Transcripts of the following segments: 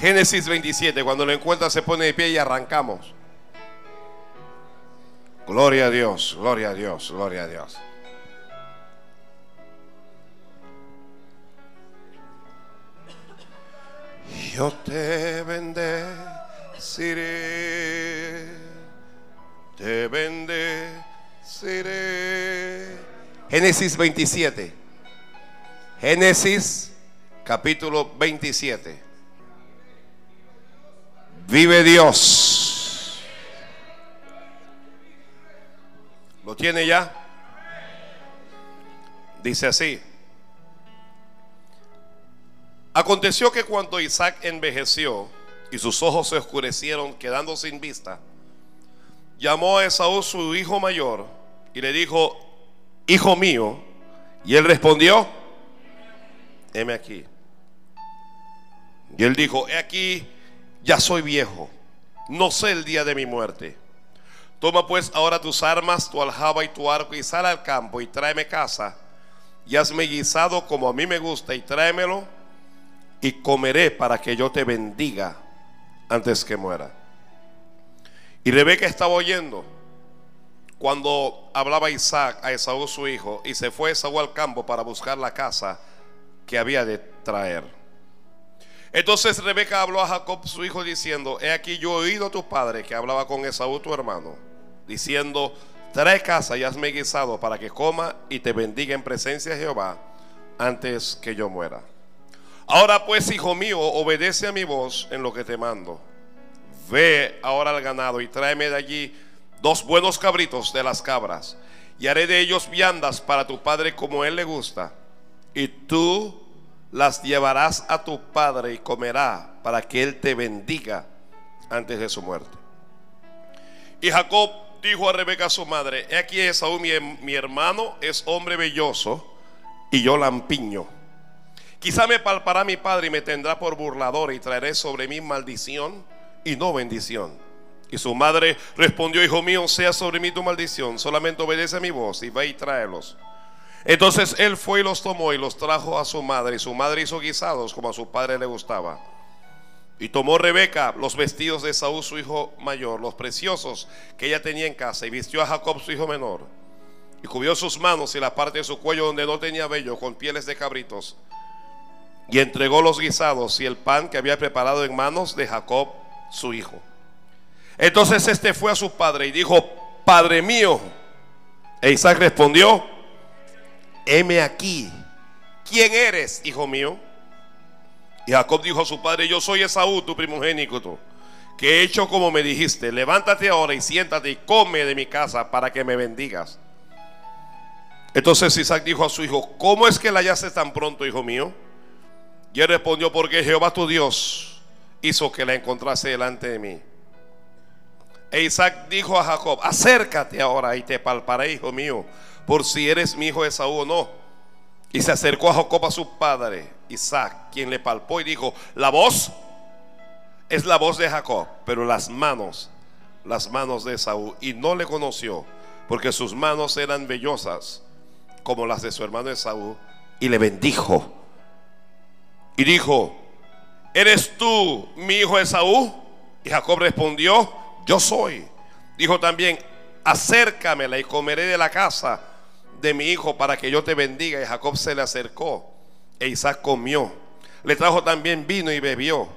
Génesis 27, cuando lo encuentra se pone de pie y arrancamos. Gloria a Dios, gloria a Dios, gloria a Dios. Yo te bendeciré, te bendeciré. Génesis 27. Génesis capítulo 27. Vive Dios. ¿Lo tiene ya? Dice así. Aconteció que cuando Isaac envejeció y sus ojos se oscurecieron quedando sin vista, llamó a Esaú su hijo mayor y le dijo, hijo mío, y él respondió, heme aquí. Y él dijo, he aquí, ya soy viejo, no sé el día de mi muerte. Toma pues ahora tus armas, tu aljaba y tu arco y sal al campo y tráeme casa y hazme guisado como a mí me gusta y tráemelo y comeré para que yo te bendiga antes que muera. Y Rebeca estaba oyendo cuando hablaba Isaac a Esaú su hijo y se fue Esaú al campo para buscar la casa que había de traer. Entonces Rebeca habló a Jacob su hijo diciendo, he aquí yo he oído a tu padre que hablaba con Esaú tu hermano, diciendo, trae casa y hazme guisado para que coma y te bendiga en presencia de Jehová antes que yo muera. Ahora pues, hijo mío, obedece a mi voz en lo que te mando. Ve ahora al ganado y tráeme de allí dos buenos cabritos de las cabras. Y haré de ellos viandas para tu padre como él le gusta. Y tú las llevarás a tu padre y comerá para que él te bendiga antes de su muerte. Y Jacob dijo a Rebeca su madre, he aquí Esaú mi, mi hermano es hombre belloso y yo lampiño. Quizá me palpará mi padre y me tendrá por burlador y traeré sobre mí maldición y no bendición. Y su madre respondió, hijo mío, sea sobre mí tu maldición, solamente obedece a mi voz y ve y tráelos. Entonces él fue y los tomó y los trajo a su madre, y su madre hizo guisados como a su padre le gustaba. Y tomó Rebeca los vestidos de Saúl, su hijo mayor, los preciosos que ella tenía en casa, y vistió a Jacob, su hijo menor. Y cubrió sus manos y la parte de su cuello donde no tenía vello con pieles de cabritos y entregó los guisados y el pan que había preparado en manos de Jacob, su hijo. Entonces este fue a su padre y dijo, Padre mío. E Isaac respondió, heme aquí. ¿Quién eres, hijo mío? Y Jacob dijo a su padre, yo soy Esaú, tu primogénito, que he hecho como me dijiste, levántate ahora y siéntate y come de mi casa para que me bendigas. Entonces Isaac dijo a su hijo, ¿cómo es que la hallaste tan pronto, hijo mío? Y él respondió, porque Jehová tu Dios hizo que la encontrase delante de mí. E Isaac dijo a Jacob, acércate ahora y te palparé, hijo mío, por si eres mi hijo Esaú o no. Y se acercó a Jacob a su padre, Isaac, quien le palpó y dijo, la voz es la voz de Jacob, pero las manos, las manos de Esaú. Y no le conoció, porque sus manos eran vellosas como las de su hermano Esaú, y le bendijo y dijo, ¿eres tú mi hijo Esaú? Y Jacob respondió, yo soy. Dijo también, acércamela y comeré de la casa de mi hijo para que yo te bendiga. Y Jacob se le acercó e Isaac comió. Le trajo también vino y bebió.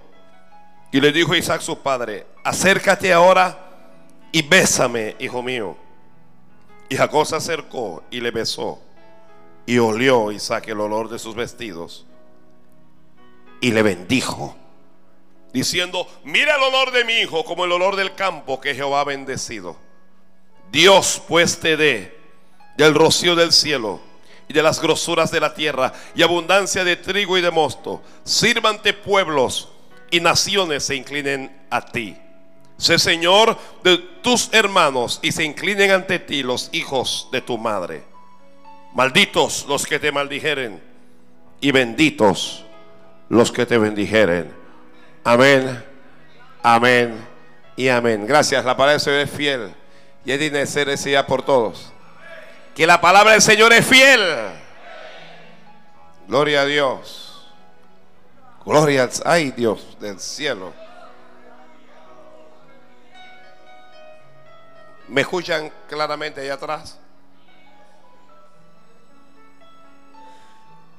Y le dijo Isaac su padre, acércate ahora y bésame, hijo mío. Y Jacob se acercó y le besó. Y olió Isaac el olor de sus vestidos y le bendijo, diciendo, mira el olor de mi hijo como el olor del campo que Jehová ha bendecido. Dios pues te dé del rocío del cielo y de las grosuras de la tierra y abundancia de trigo y de mosto. Sírvante pueblos y naciones se inclinen a ti. Sé Señor de tus hermanos y se inclinen ante ti los hijos de tu madre. Malditos los que te maldijeren y benditos los que te bendijeren. Amén, amén y amén. Gracias, la palabra del Señor es fiel y es de ser por todos. Que la palabra del Señor es fiel. Gloria a Dios. Gloria al ay Dios del cielo. ¿Me escuchan claramente allá atrás?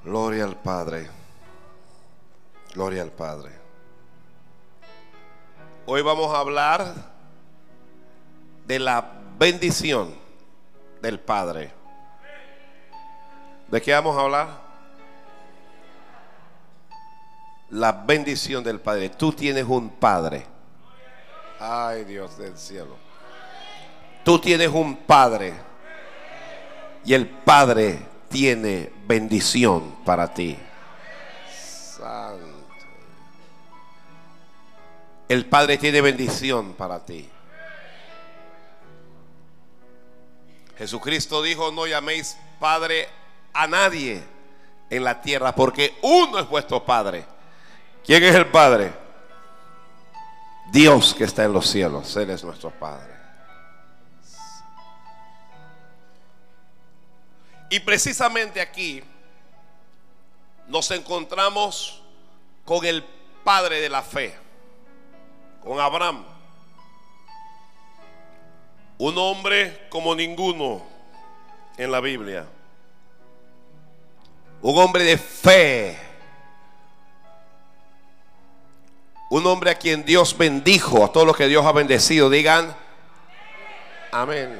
Gloria al Padre. Gloria al Padre. Hoy vamos a hablar de la bendición del Padre. ¿De qué vamos a hablar? La bendición del Padre. Tú tienes un Padre. Ay Dios del cielo. Tú tienes un Padre. Y el Padre tiene bendición para ti. Santo. El Padre tiene bendición para ti. Jesucristo dijo, no llaméis Padre a nadie en la tierra, porque uno es vuestro Padre. ¿Quién es el Padre? Dios que está en los cielos. Él es nuestro Padre. Y precisamente aquí nos encontramos con el padre de la fe, con Abraham. Un hombre como ninguno en la Biblia. Un hombre de fe. Un hombre a quien Dios bendijo, a todos los que Dios ha bendecido. Digan, amén.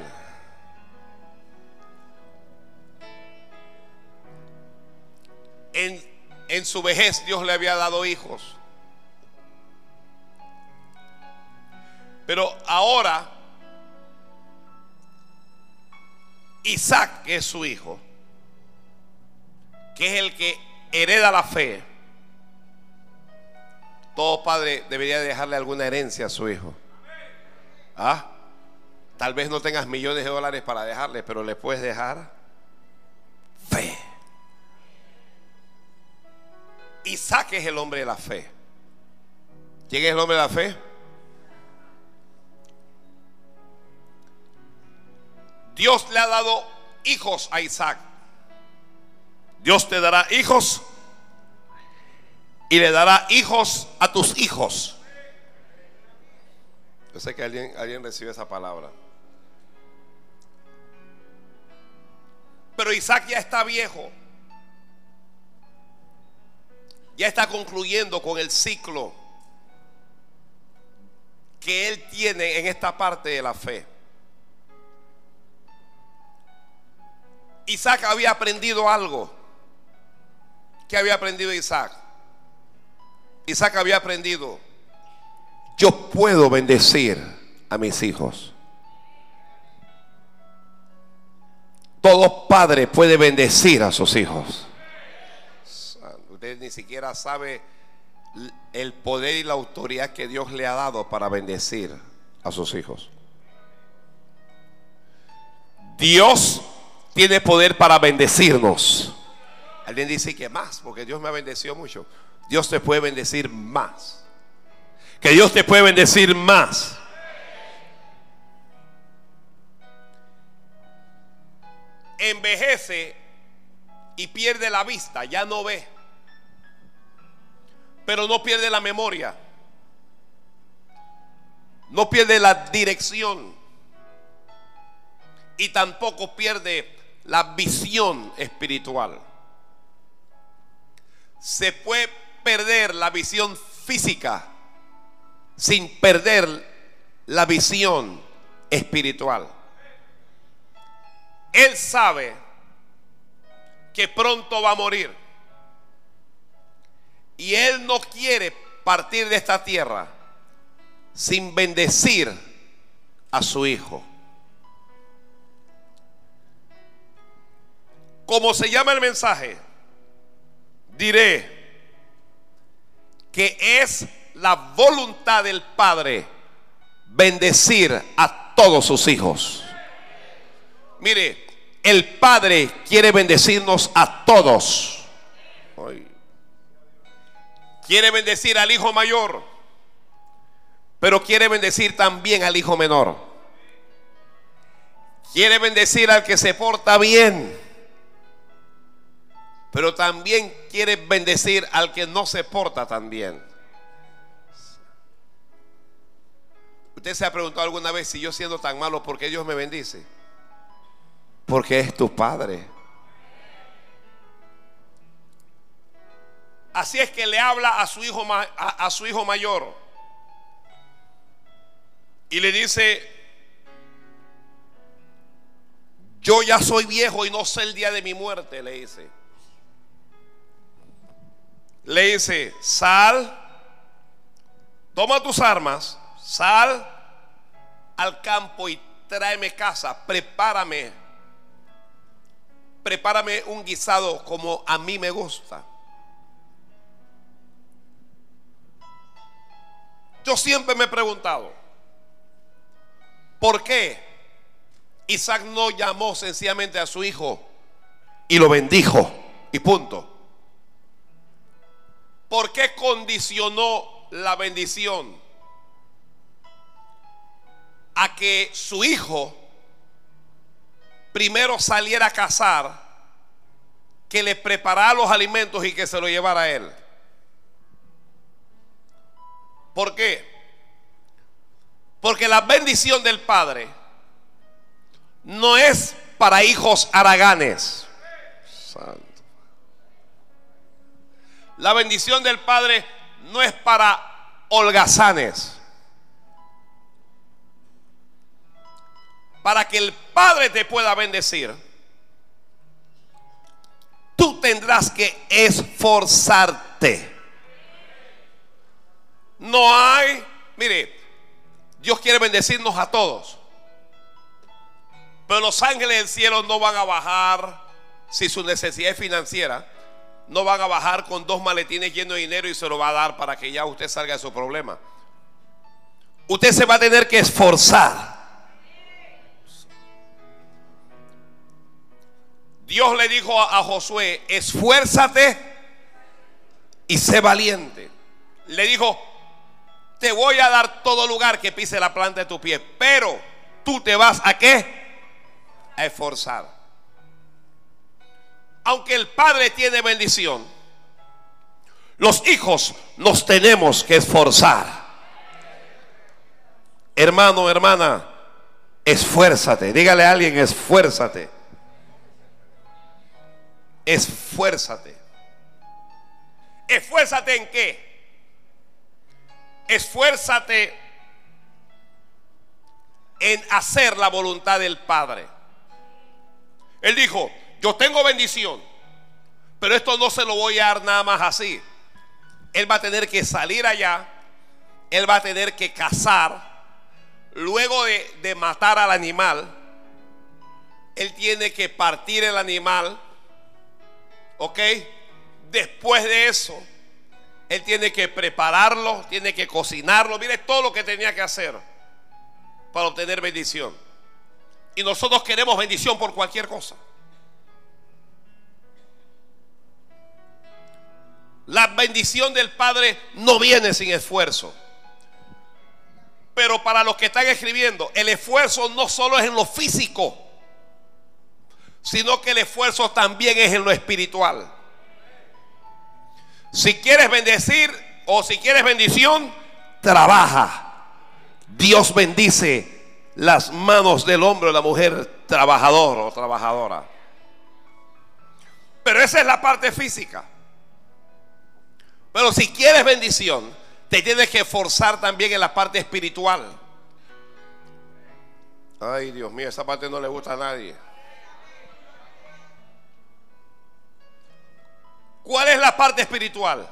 en, su vejez Dios le había dado hijos. Pero ahora Isaac, que es su hijo, que es el que hereda la fe, todo padre debería dejarle alguna herencia a su hijo. ¿Ah? Tal vez no tengas millones de dólares para dejarle, pero le puedes dejar fe. Isaac es el hombre de la fe. ¿Quién es el hombre de la fe? Dios le ha dado hijos a Isaac. Dios te dará hijos y le dará hijos a tus hijos. Yo sé que alguien, alguien recibe esa palabra. Pero Isaac ya está viejo ya está concluyendo con el ciclo que él tiene en esta parte de la fe. Isaac había aprendido algo. ¿Qué había aprendido Isaac? Isaac había aprendido, yo puedo bendecir a mis hijos. Todo padre puede bendecir a sus hijos ni siquiera sabe el poder y la autoridad que Dios le ha dado para bendecir a sus hijos. Dios tiene poder para bendecirnos. Alguien dice que más, porque Dios me ha bendecido mucho. Dios te puede bendecir más. Que Dios te puede bendecir más. Envejece y pierde la vista, ya no ve pero no pierde la memoria. No pierde la dirección. Y tampoco pierde la visión espiritual. Se puede perder la visión física sin perder la visión espiritual. Él sabe que pronto va a morir. Y Él no quiere partir de esta tierra sin bendecir a su Hijo. Como se llama el mensaje, diré que es la voluntad del Padre bendecir a todos sus hijos. Mire, el Padre quiere bendecirnos a todos. Quiere bendecir al hijo mayor, pero quiere bendecir también al hijo menor. Quiere bendecir al que se porta bien. Pero también quiere bendecir al que no se porta tan bien. ¿Usted se ha preguntado alguna vez si yo siendo tan malo, por qué Dios me bendice? Porque es tu Padre. Así es que le habla a su hijo, a, su hijo mayor. Y le dice, yo ya soy viejo y no sé el día de mi muerte, le dice. Le dice, sal, toma tus armas, sal al campo y tráeme casa, prepárame, prepárame un guisado como a mí me gusta. Yo siempre me he preguntado, ¿por qué Isaac no llamó sencillamente a su hijo y lo bendijo y punto? ¿Por qué condicionó la bendición a que su hijo primero saliera a cazar, que le preparara los alimentos y que se lo llevara a él? ¿Por qué? Porque la bendición del Padre no es para hijos haraganes. La bendición del Padre no es para holgazanes. Para que el Padre te pueda bendecir, tú tendrás que esforzarte. No hay, mire, Dios quiere bendecirnos a todos. Pero los ángeles del cielo no van a bajar si su necesidad es financiera. No van a bajar con dos maletines llenos de dinero y se lo va a dar para que ya usted salga de su problema. Usted se va a tener que esforzar. Dios le dijo a Josué, esfuérzate y sé valiente. Le dijo, te voy a dar todo lugar que pise la planta de tu pie, pero tú te vas a qué? A esforzar. Aunque el Padre tiene bendición, los hijos nos tenemos que esforzar. Hermano, hermana, esfuérzate. Dígale a alguien, esfuérzate. Esfuérzate. Esfuérzate en qué? esfuérzate en hacer la voluntad del Padre. Él dijo, yo tengo bendición, pero esto no se lo voy a dar nada más así. Él va a tener que salir allá, él va a tener que cazar, luego de, matar al animal, él tiene que partir el animal, ¿ok? Después de eso, él tiene que prepararlo, tiene que cocinarlo. Mire todo lo que tenía que hacer para obtener bendición. Y nosotros queremos bendición por cualquier cosa. La bendición del Padre no viene sin esfuerzo. Pero para los que están escribiendo, el esfuerzo no solo es en lo físico, sino que el esfuerzo también es en lo espiritual. Si quieres bendecir o si quieres bendición, trabaja. Dios bendice las manos del hombre o la mujer trabajador o trabajadora. Pero esa es la parte física. Pero si quieres bendición, te tienes que esforzar también en la parte espiritual. Ay, Dios mío, esa parte no le gusta a nadie. ¿Cuál es la parte espiritual?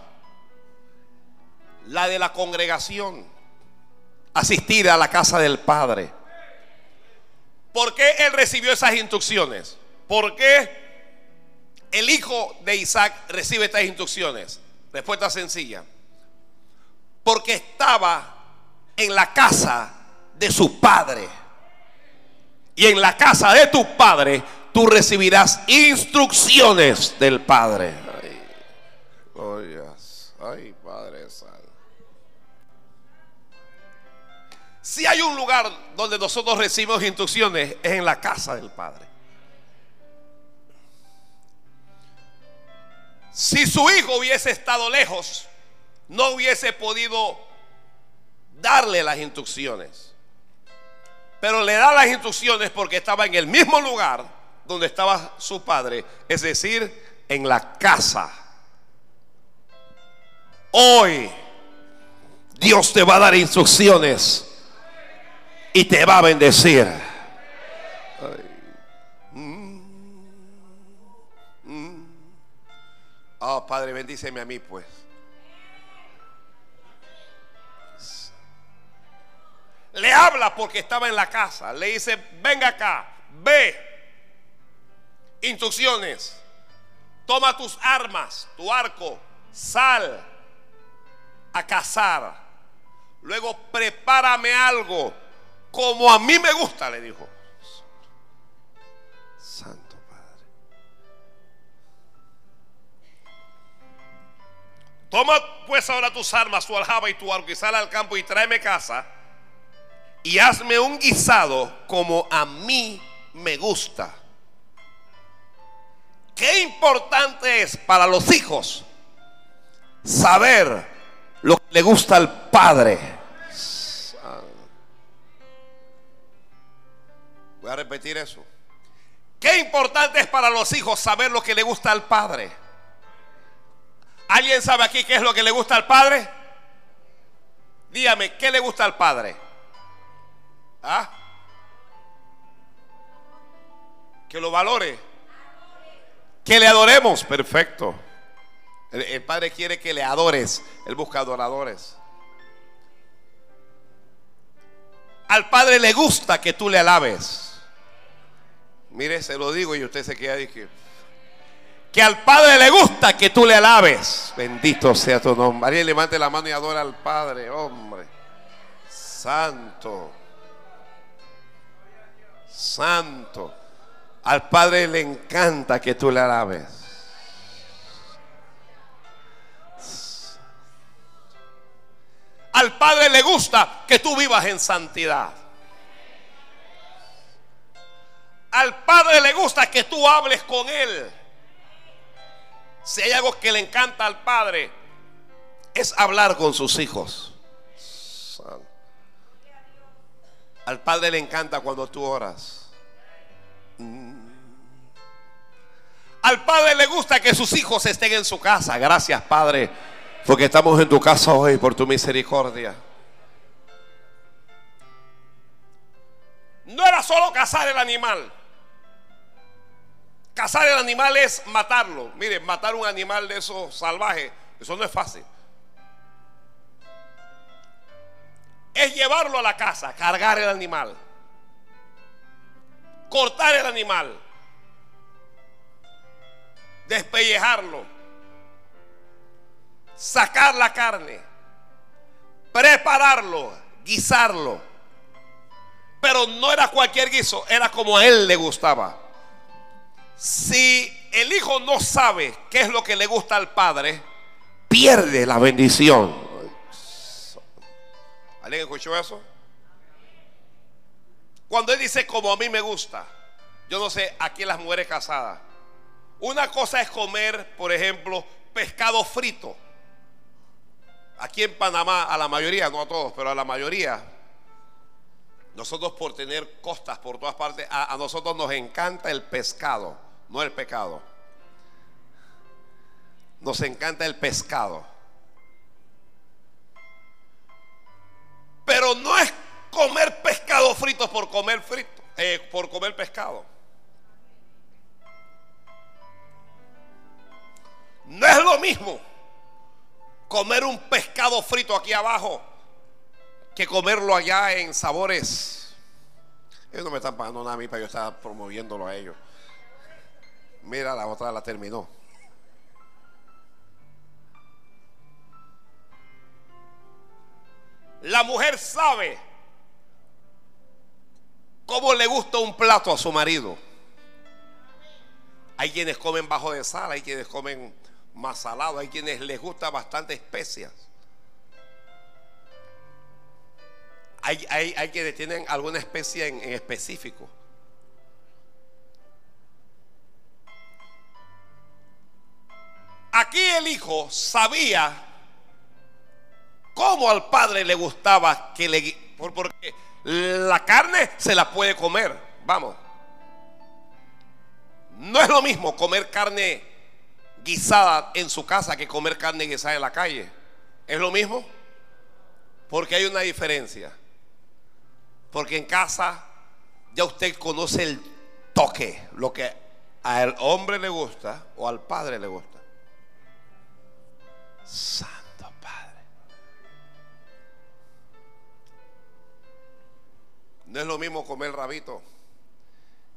La de la congregación. Asistir a la casa del Padre. ¿Por qué él recibió esas instrucciones? ¿Por qué el hijo de Isaac recibe estas instrucciones? Respuesta sencilla. Porque estaba en la casa de su padre. Y en la casa de tu padre tú recibirás instrucciones del Padre. Ay, Padre Santo. Si hay un lugar donde nosotros recibimos instrucciones, es en la casa del Padre. Si su hijo hubiese estado lejos, no hubiese podido darle las instrucciones. Pero le da las instrucciones porque estaba en el mismo lugar donde estaba su padre, es decir, en la casa. Hoy Dios te va a dar instrucciones y te va a bendecir. Oh, Padre, bendíceme a mí, pues. Le habla porque estaba en la casa. Le dice, venga acá, ve. Instrucciones. Toma tus armas, tu arco, sal a cazar. Luego prepárame algo como a mí me gusta, le dijo. Toma pues ahora tus armas, tu aljaba y tu arco y al campo y tráeme casa y hazme un guisado como a mí me gusta. Qué importante es para los hijos saber lo que le gusta al padre. Voy a repetir eso. Qué importante es para los hijos saber lo que le gusta al padre. ¿Alguien sabe aquí qué es lo que le gusta al padre? Dígame, ¿qué le gusta al padre? ¿Ah? Que lo valore. Que le adoremos. Perfecto. El, Padre quiere que le adores. Él busca adoradores. Al Padre le gusta que tú le alabes. Mire, se lo digo y usted se queda que que al Padre le gusta que tú le alabes. Bendito sea tu nombre. Alguien levante la mano y adora al Padre, hombre. Santo. Santo. Al Padre le encanta que tú le alabes. Al Padre le gusta que tú vivas en santidad. Al Padre le gusta que tú hables con Él. Si hay algo que le encanta al Padre, es hablar con sus hijos. Al Padre le encanta cuando tú oras. Mm. Al Padre le gusta que sus hijos estén en su casa. Gracias, Padre, porque estamos en tu casa hoy por tu misericordia. No era solo cazar el animal. Cazar el animal es matarlo. Miren, matar un animal de esos salvajes, eso no es fácil. Es llevarlo a la casa, cargar el animal, cortar el animal, despellejarlo, sacar la carne, prepararlo, guisarlo. Pero no era cualquier guiso, era como a él le gustaba. Si el hijo no sabe qué es lo que le gusta al padre, pierde la bendición. ¿Alguien escuchó eso? Cuando él dice como a mí me gusta, yo no sé, aquí las mujeres casadas. Una cosa es comer, por ejemplo, pescado frito. Aquí en Panamá, a la mayoría, no a todos, pero a la mayoría, nosotros por tener costas por todas partes, a, a nosotros nos encanta el pescado no el pecado. Nos encanta el pescado. Pero no es comer pescado frito por comer frito, eh, por comer pescado. No es lo mismo comer un pescado frito aquí abajo que comerlo allá en sabores. Ellos no me están pagando nada a mí para yo estar promoviéndolo a ellos. Mira, la otra la terminó. La mujer sabe cómo le gusta un plato a su marido. Hay quienes comen bajo de sal, hay quienes comen más salado, hay quienes les gusta bastante especias. Hay, hay, quienes tienen alguna especie en específico. El hijo sabía cómo al padre le gustaba que le... Porque la carne se la puede comer, vamos. No es lo mismo comer carne guisada en su casa que comer carne guisada en la calle. ¿Es lo mismo? Porque hay una diferencia. Porque en casa ya usted conoce el toque, lo que al hombre le gusta o al padre le gusta. Santo Padre. No es lo mismo comer rabito.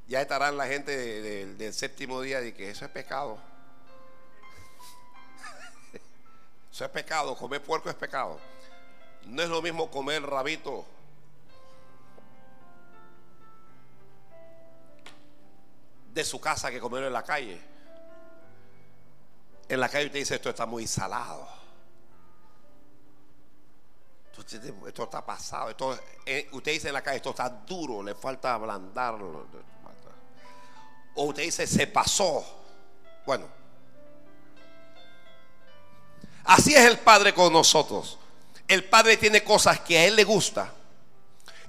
Ya estarán la gente del séptimo día de que eso es pecado. Eso es pecado, comer puerco es pecado. No es lo mismo comer rabito de su casa que comerlo en la calle. En la calle usted dice, esto está muy salado. Esto está pasado. Esto, eh, usted dice en la calle, esto está duro, le falta ablandarlo. O usted dice, se pasó. Bueno, así es el Padre con nosotros. El Padre tiene cosas que a Él le gusta.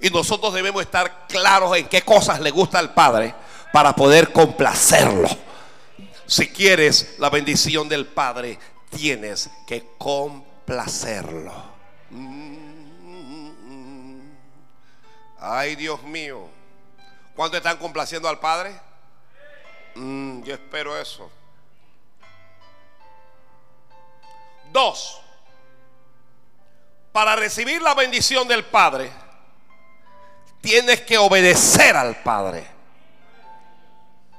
Y nosotros debemos estar claros en qué cosas le gusta al Padre para poder complacerlo. Si quieres la bendición del Padre, tienes que complacerlo. Ay, Dios mío. ¿Cuánto están complaciendo al Padre? Mm, yo espero eso. Dos. Para recibir la bendición del Padre, tienes que obedecer al Padre.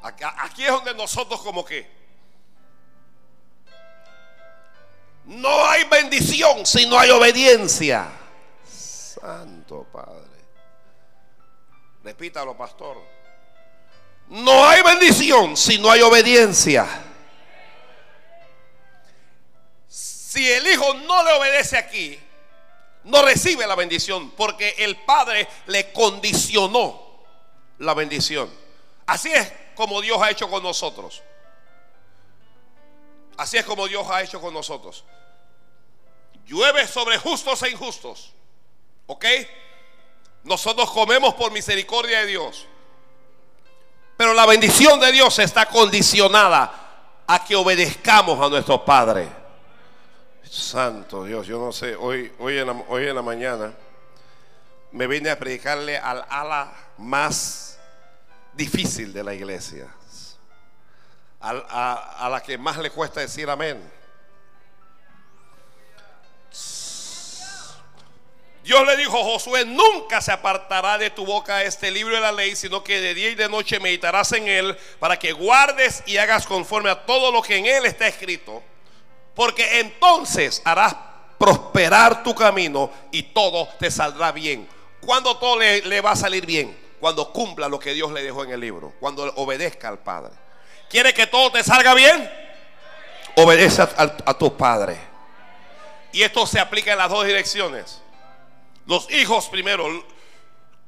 Aquí es donde nosotros como que no hay bendición si no hay obediencia. Santo Padre. Repítalo, pastor. No hay bendición si no hay obediencia. Si el hijo no le obedece aquí, no recibe la bendición porque el padre le condicionó la bendición. Así es como Dios ha hecho con nosotros. Así es como Dios ha hecho con nosotros. Llueve sobre justos e injustos. ¿Ok? Nosotros comemos por misericordia de Dios. Pero la bendición de Dios está condicionada a que obedezcamos a nuestro Padre. Santo Dios, yo no sé, hoy, hoy, en, la, hoy en la mañana me vine a predicarle al ala más difícil de la iglesia, a, la que más le cuesta decir amén. Dios le dijo a Josué, nunca se apartará de tu boca este libro de la ley, sino que de día y de noche meditarás en él para que guardes y hagas conforme a todo lo que en él está escrito. Porque entonces harás prosperar tu camino y todo te saldrá bien. Cuando todo le, le va a salir bien? Cuando cumpla lo que Dios le dejó en el libro, cuando obedezca al Padre. ¿Quiere que todo te salga bien? Obedece a, tu Padre. Y esto se aplica en las dos direcciones. Los hijos primero,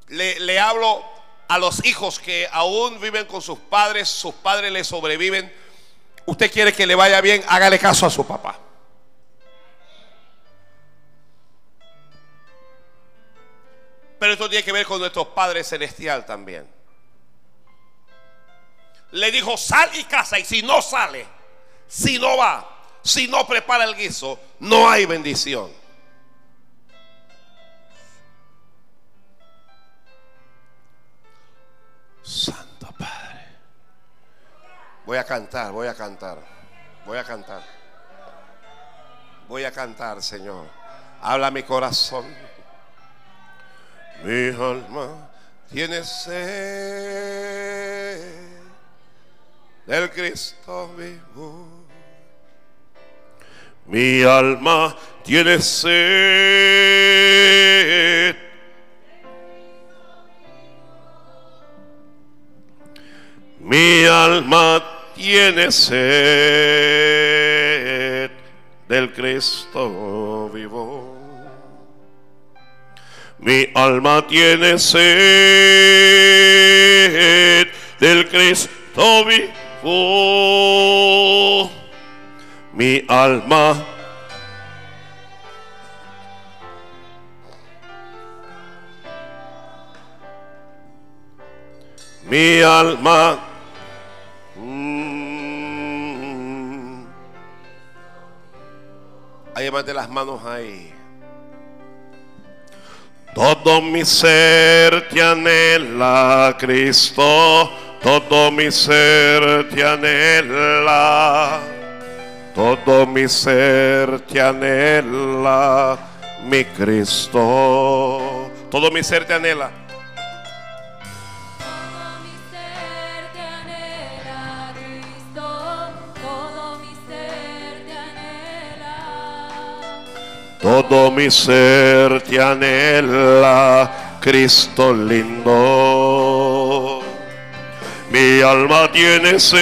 le, le hablo a los hijos que aún viven con sus padres, sus padres le sobreviven. Usted quiere que le vaya bien, hágale caso a su papá. Pero esto tiene que ver con nuestro Padre Celestial también. Le dijo, sal y casa. Y si no sale, si no va, si no prepara el guiso, no hay bendición. Santo Padre. Voy a cantar, voy a cantar. Voy a cantar. Voy a cantar, Señor. Habla mi corazón. Mi alma tiene sed del Cristo vivo. Mi alma tiene sed. Mi alma tiene sed del Cristo vivo. Mi alma tiene sed del Cristo vivo. mi alma. Mi alma. Mm. Ahí de las manos ahí. Todo mi ser te anhela, Cristo. Todo mi ser te anhela. Todo mi ser te anhela, mi Cristo. Todo mi ser te anhela. Todo mi ser te anhela, Cristo lindo. Mi alma tiene sed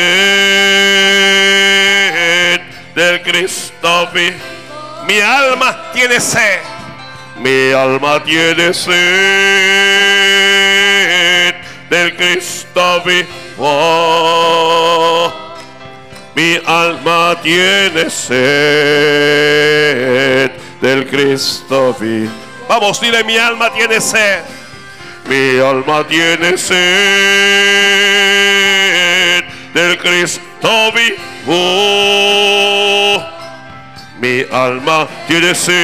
del Cristo vivo. Mi alma tiene sed. Mi alma tiene sed del Cristo vivo. Mi alma tiene sed del Cristo vivo. Vamos, dile, mi alma tiene sed. Mi alma tiene sed del Cristo vivo. Mi alma tiene sed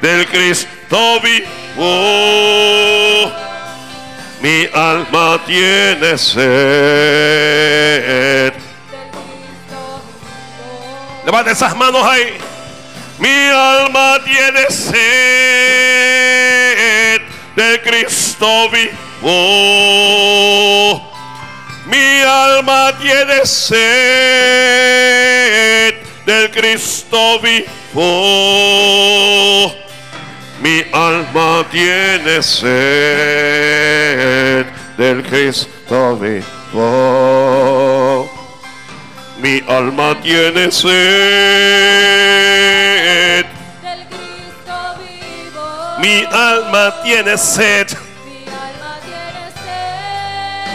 del Cristo vivo. Mi alma tiene sed. Levanta esas manos ahí. Mi alma tiene sed del Cristo vivo. Mi alma tiene sed del Cristo vivo. Mi alma tiene sed del Cristo vivo. Mi alma tiene sed. Del Cristo vivo. Mi alma tiene sed. Mi alma tiene sed.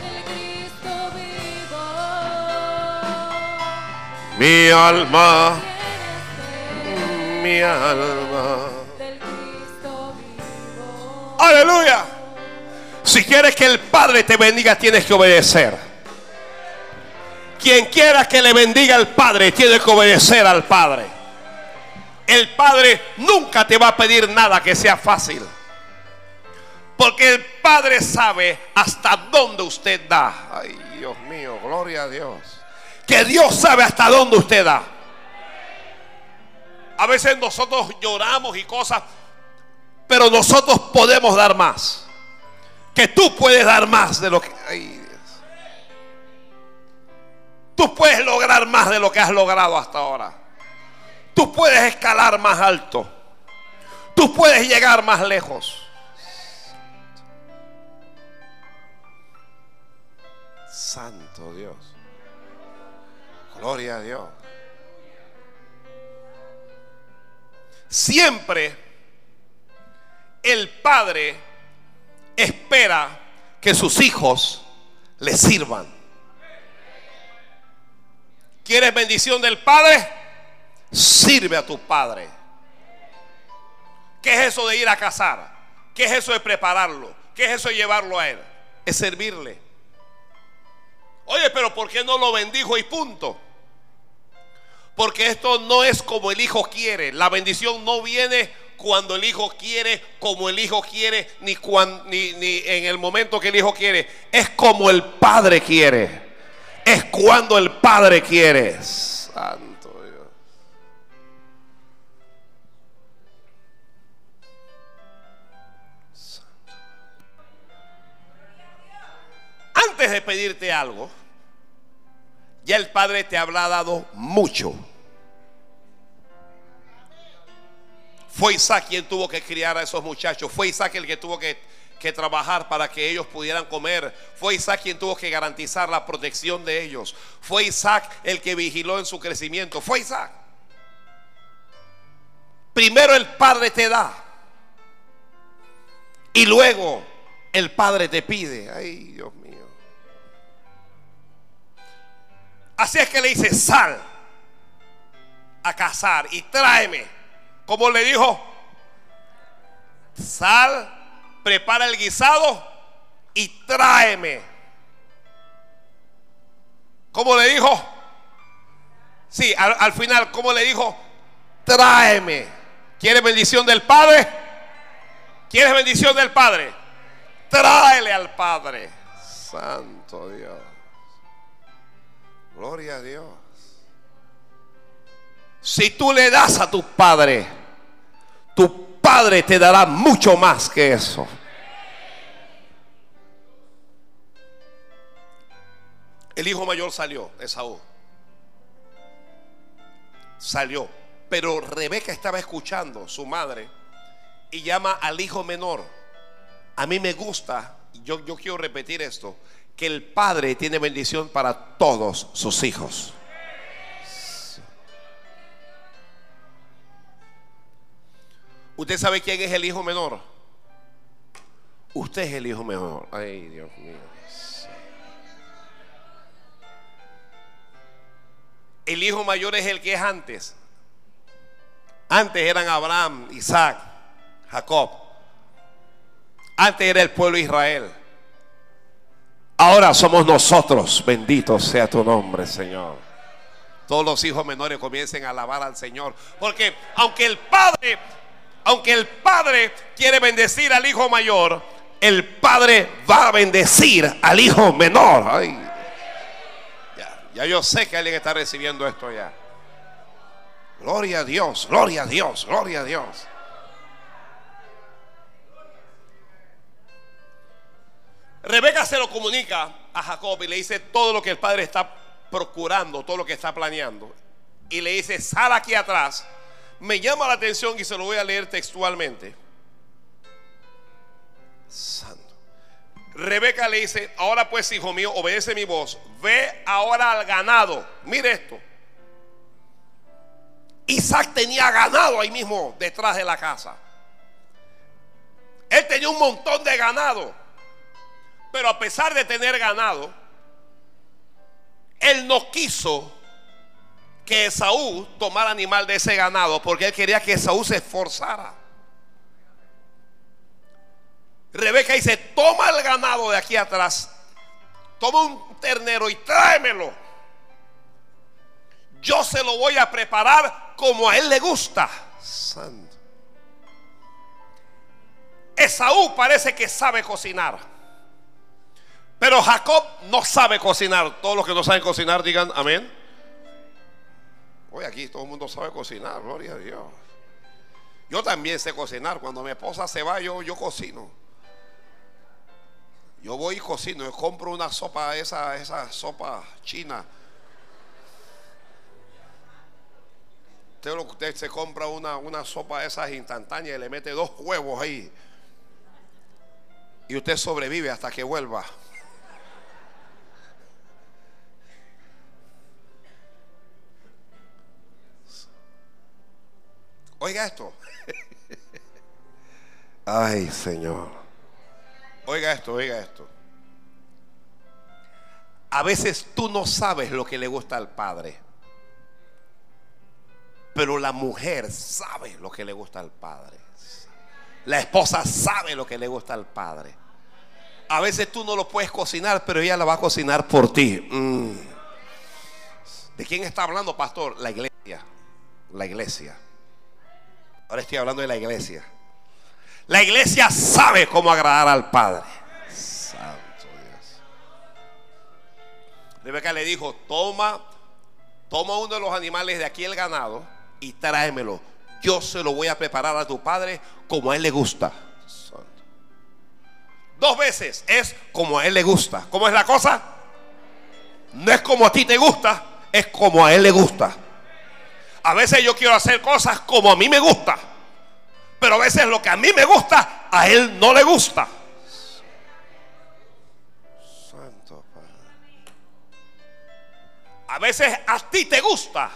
Del Cristo vivo. Mi alma, sed. mi alma. Del Cristo vivo. Aleluya. Si quieres que el Padre te bendiga, tienes que obedecer. Quien quiera que le bendiga al Padre, tiene que obedecer al Padre. El Padre nunca te va a pedir nada que sea fácil. Porque el Padre sabe hasta dónde usted da. Ay, Dios mío, gloria a Dios. Que Dios sabe hasta dónde usted da. A veces nosotros lloramos y cosas, pero nosotros podemos dar más. Que tú puedes dar más de lo que... Ay. Tú puedes lograr más de lo que has logrado hasta ahora. Tú puedes escalar más alto. Tú puedes llegar más lejos. Santo Dios. Gloria a Dios. Siempre el Padre espera que sus hijos le sirvan. ¿Quieres bendición del Padre? Sirve a tu Padre. ¿Qué es eso de ir a cazar? ¿Qué es eso de prepararlo? ¿Qué es eso de llevarlo a Él? Es servirle. Oye, pero ¿por qué no lo bendijo y punto? Porque esto no es como el hijo quiere. La bendición no viene cuando el hijo quiere, como el hijo quiere, ni, cuan- ni, ni en el momento que el hijo quiere. Es como el padre quiere. Es cuando el padre quiere. Santo Dios. Antes de pedirte algo, ya el Padre te habrá dado mucho. Fue Isaac quien tuvo que criar a esos muchachos. Fue Isaac el que tuvo que, que trabajar para que ellos pudieran comer. Fue Isaac quien tuvo que garantizar la protección de ellos. Fue Isaac el que vigiló en su crecimiento. Fue Isaac. Primero el Padre te da. Y luego el Padre te pide. Ay, Dios mío. Así es que le dice, sal a cazar y tráeme. Como le dijo, sal, prepara el guisado y tráeme. Como le dijo, sí, al, al final, como le dijo, tráeme. ¿Quieres bendición del Padre? ¿Quieres bendición del Padre? Tráele al Padre. Santo Dios. Gloria a Dios. Si tú le das a tu Padre, tu Padre te dará mucho más que eso. El hijo mayor salió, Esaú. Salió. Pero Rebeca estaba escuchando, su madre, y llama al hijo menor. A mí me gusta, yo, yo quiero repetir esto, que el padre tiene bendición para todos sus hijos. ¿Usted sabe quién es el hijo menor? Usted es el hijo menor. Ay, Dios mío. El hijo mayor es el que es antes. Antes eran Abraham, Isaac, Jacob. Antes era el pueblo de Israel. Ahora somos nosotros. Bendito sea tu nombre, Señor. Todos los hijos menores comiencen a alabar al Señor. Porque aunque el Padre, aunque el Padre quiere bendecir al hijo mayor, el Padre va a bendecir al hijo menor. Ya, ya yo sé que alguien está recibiendo esto ya. Gloria a Dios, gloria a Dios, gloria a Dios. Rebeca se lo comunica a Jacob y le dice todo lo que el padre está procurando, todo lo que está planeando. Y le dice, sal aquí atrás. Me llama la atención y se lo voy a leer textualmente. Santo. Rebeca le dice, ahora pues hijo mío, obedece mi voz. Ve ahora al ganado. Mire esto. Isaac tenía ganado ahí mismo detrás de la casa. Él tenía un montón de ganado. Pero a pesar de tener ganado, él no quiso que Esaú tomara animal de ese ganado porque él quería que Esaú se esforzara. Rebeca dice, toma el ganado de aquí atrás, toma un ternero y tráemelo. Yo se lo voy a preparar como a él le gusta. Santo. Esaú parece que sabe cocinar. Pero Jacob no sabe cocinar. Todos los que no saben cocinar digan amén. Hoy aquí todo el mundo sabe cocinar, gloria a Dios. Yo también sé cocinar. Cuando mi esposa se va, yo, yo cocino. Yo voy y cocino. Compro una sopa, esa, esa sopa china. Usted, usted se compra una, una sopa esas instantáneas y le mete dos huevos ahí. Y usted sobrevive hasta que vuelva. Oiga esto. Ay, Señor. Oiga esto, oiga esto. A veces tú no sabes lo que le gusta al padre. Pero la mujer sabe lo que le gusta al padre. La esposa sabe lo que le gusta al padre. A veces tú no lo puedes cocinar, pero ella la va a cocinar por ti. Mm. ¿De quién está hablando, pastor? La iglesia. La iglesia. Ahora estoy hablando de la iglesia. La iglesia sabe cómo agradar al Padre. Santo Dios. Rebeca le dijo, toma, toma uno de los animales de aquí el ganado y tráemelo. Yo se lo voy a preparar a tu padre como a él le gusta. Santo. Dos veces es como a él le gusta. ¿Cómo es la cosa? No es como a ti te gusta, es como a él le gusta. A veces yo quiero hacer cosas como a mí me gusta. Pero a veces lo que a mí me gusta, a él no le gusta. Santo Padre. A veces a ti te gusta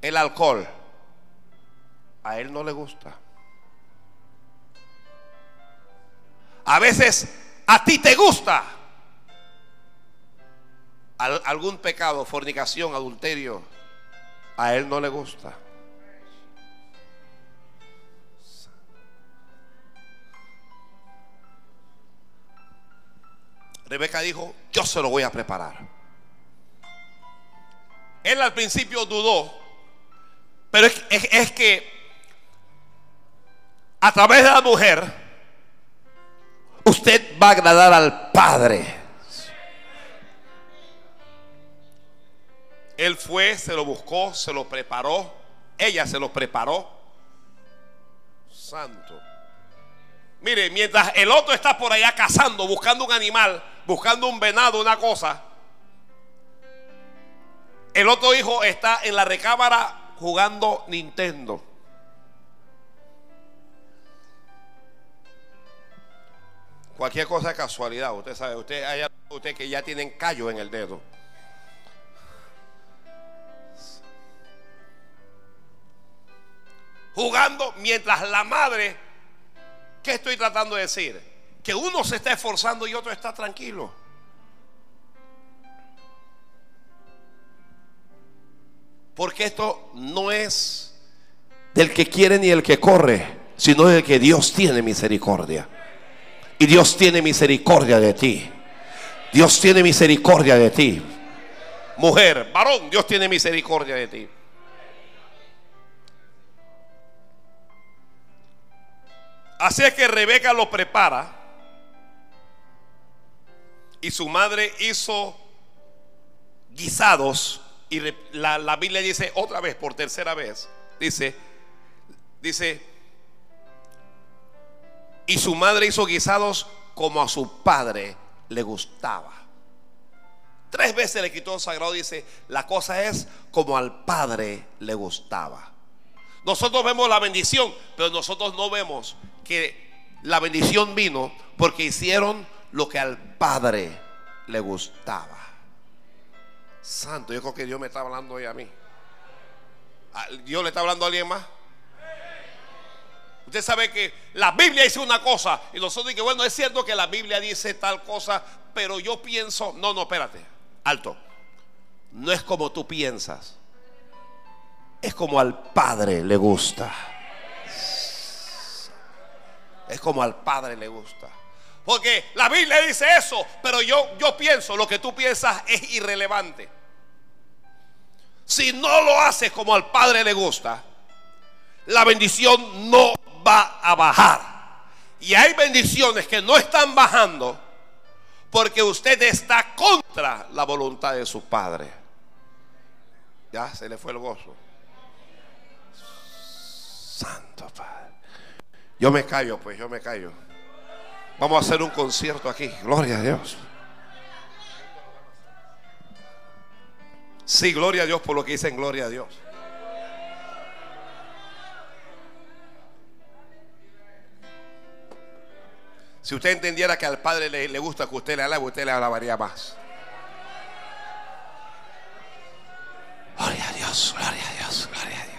el alcohol. A él no le gusta. A veces a ti te gusta al- algún pecado, fornicación, adulterio, a él no le gusta. Rebeca dijo, yo se lo voy a preparar. Él al principio dudó, pero es, es- que a través de la mujer, usted va a agradar al Padre. Él fue, se lo buscó, se lo preparó, ella se lo preparó. Santo. Mire, mientras el otro está por allá cazando, buscando un animal, buscando un venado, una cosa, el otro hijo está en la recámara jugando Nintendo. Cualquier cosa es casualidad, usted sabe, usted usted que ya tienen callo en el dedo. Jugando mientras la madre, ¿qué estoy tratando de decir? Que uno se está esforzando y otro está tranquilo. Porque esto no es del que quiere ni el que corre, sino del que Dios tiene misericordia. Y Dios tiene misericordia de ti. Dios tiene misericordia de ti. Mujer, varón, Dios tiene misericordia de ti. Así es que Rebeca lo prepara. Y su madre hizo guisados. Y la, la Biblia dice otra vez, por tercera vez, dice, dice, y su madre hizo guisados como a su padre le gustaba. Tres veces el sagrado, dice, la cosa es como al padre le gustaba. Nosotros vemos la bendición, pero nosotros no vemos que la bendición vino porque hicieron lo que al Padre le gustaba. Santo, yo creo que Dios me está hablando hoy a mí. Ah, ¿Dios le está hablando a alguien más? Usted sabe que la Biblia dice una cosa y nosotros que bueno, es cierto que la Biblia dice tal cosa, pero yo pienso, no, no, espérate, alto. No es como tú piensas. Es como al Padre le gusta. Es como al Padre le gusta. Porque la Biblia dice eso, pero yo, yo pienso, lo que tú piensas es irrelevante. Si no lo haces como al Padre le gusta, la bendición no va a bajar. Y hay bendiciones que no están bajando porque usted está contra la voluntad de su Padre. Ya se le fue el gozo. Yo me callo, pues yo me callo. Vamos a hacer un concierto aquí. Gloria a Dios. Sí, gloria a Dios por lo que dicen gloria a Dios. Si usted entendiera que al Padre le, gusta que usted le alabe, usted le alabaría más. Gloria a Dios, gloria a Dios, gloria a Dios.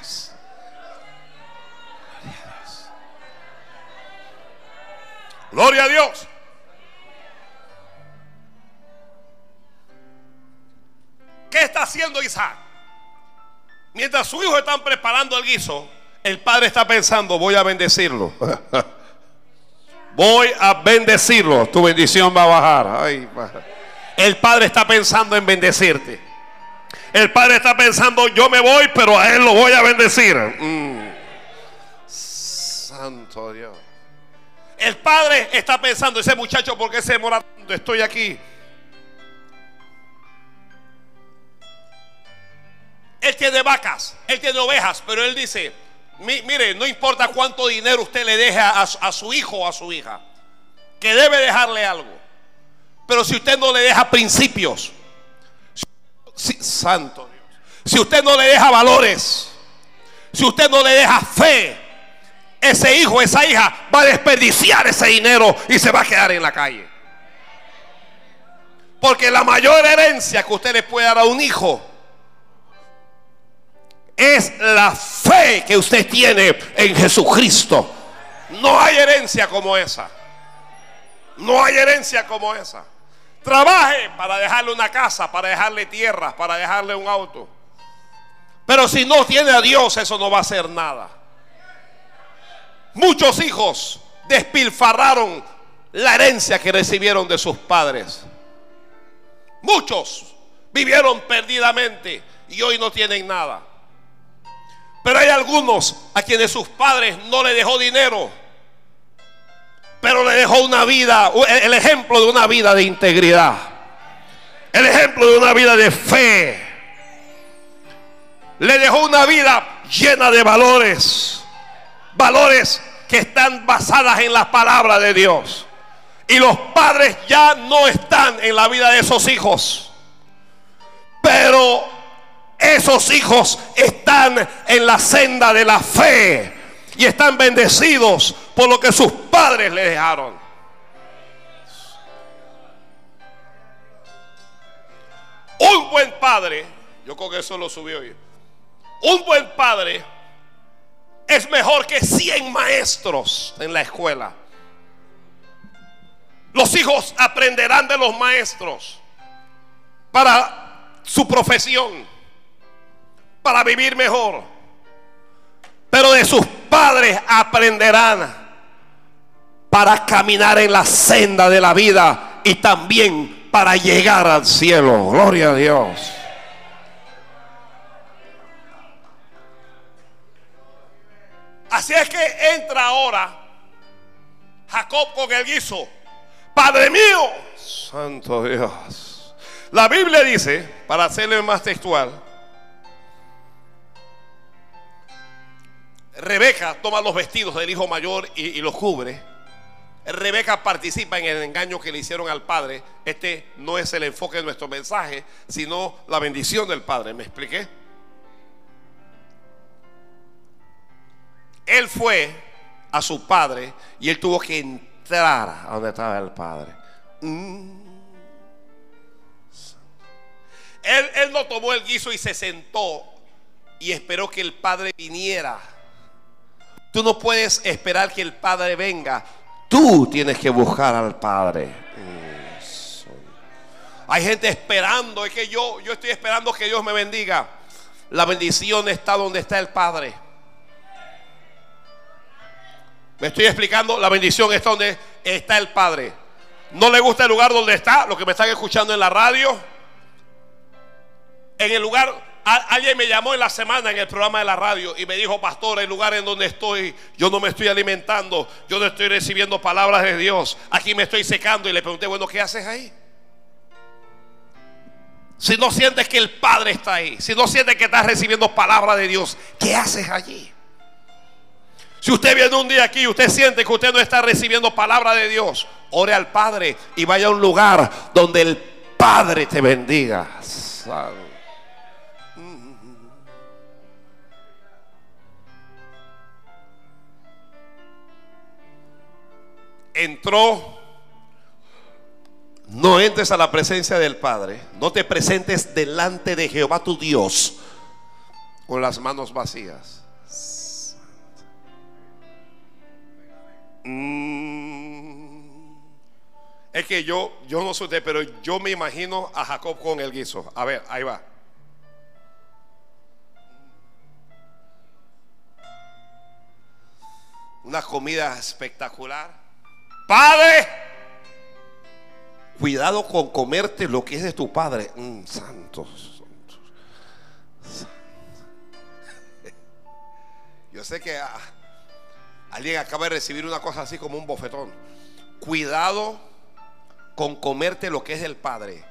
Gloria a Dios. ¿Qué está haciendo Isaac? Mientras sus hijos están preparando el guiso, el padre está pensando, voy a bendecirlo. Voy a bendecirlo. Tu bendición va a bajar. El padre está pensando en bendecirte. El padre está pensando, yo me voy, pero a él lo voy a bendecir. Mm. Santo Dios. El padre está pensando, ese muchacho, ¿por qué se demora? Estoy aquí. Él tiene vacas, él tiene ovejas, pero él dice, "Mi- mire, no importa cuánto dinero usted le deje a, su- hijo o a su hija, que debe dejarle algo. Pero si usted no le deja principios, santo Dios, si usted no le deja valores, si usted no le deja fe, ese hijo, esa hija va a desperdiciar ese dinero y se va a quedar en la calle. Porque la mayor herencia que usted le puede dar a un hijo es la fe que usted tiene en Jesucristo. No hay herencia como esa. No hay herencia como esa. Trabaje para dejarle una casa, para dejarle tierras, para dejarle un auto. Pero si no tiene a Dios, eso no va a hacer nada. Muchos hijos despilfarraron la herencia que recibieron de sus padres. Muchos vivieron perdidamente y hoy no tienen nada. Pero hay algunos a quienes sus padres no le dejó dinero, pero le dejó una vida, el ejemplo de una vida de integridad, el ejemplo de una vida de fe. Le dejó una vida llena de valores, valores que están basadas en la palabra de Dios. Y los padres ya no están en la vida de esos hijos. Pero esos hijos están en la senda de la fe y están bendecidos por lo que sus padres le dejaron. Un buen padre, yo con eso lo subí hoy. Un buen padre es mejor que 100 maestros en la escuela. Los hijos aprenderán de los maestros para su profesión, para vivir mejor. Pero de sus padres aprenderán para caminar en la senda de la vida y también para llegar al cielo. Gloria a Dios. Así es que entra ahora Jacob con el guiso. Padre mío, santo Dios. La Biblia dice, para hacerle más textual, Rebeca toma los vestidos del hijo mayor y, y los cubre. Rebeca participa en el engaño que le hicieron al padre. Este no es el enfoque de nuestro mensaje, sino la bendición del padre. ¿Me expliqué? Él fue a su padre y él tuvo que entrar a donde estaba el padre. Mm. Él, él no tomó el guiso y se sentó y esperó que el padre viniera. Tú no puedes esperar que el padre venga. Tú tienes que buscar al padre. Hay gente esperando, es que yo, yo estoy esperando que Dios me bendiga. La bendición está donde está el padre. Me estoy explicando, la bendición está donde está el Padre. ¿No le gusta el lugar donde está? Lo que me están escuchando en la radio. En el lugar, alguien me llamó en la semana en el programa de la radio y me dijo, pastor, el lugar en donde estoy, yo no me estoy alimentando, yo no estoy recibiendo palabras de Dios, aquí me estoy secando y le pregunté, bueno, ¿qué haces ahí? Si no sientes que el Padre está ahí, si no sientes que estás recibiendo palabra de Dios, ¿qué haces allí? Si usted viene un día aquí y usted siente que usted no está recibiendo palabra de Dios, ore al Padre y vaya a un lugar donde el Padre te bendiga. Entró. No entres a la presencia del Padre. No te presentes delante de Jehová tu Dios con las manos vacías. Mm. Es que yo, yo no sé usted, pero yo me imagino a Jacob con el guiso. A ver, ahí va. Una comida espectacular. Padre, cuidado con comerte lo que es de tu padre. Mm, santo, santo, santo. Yo sé que ah, alguien acaba de recibir una cosa así como un bofetón. Cuidado con comerte lo que es del padre.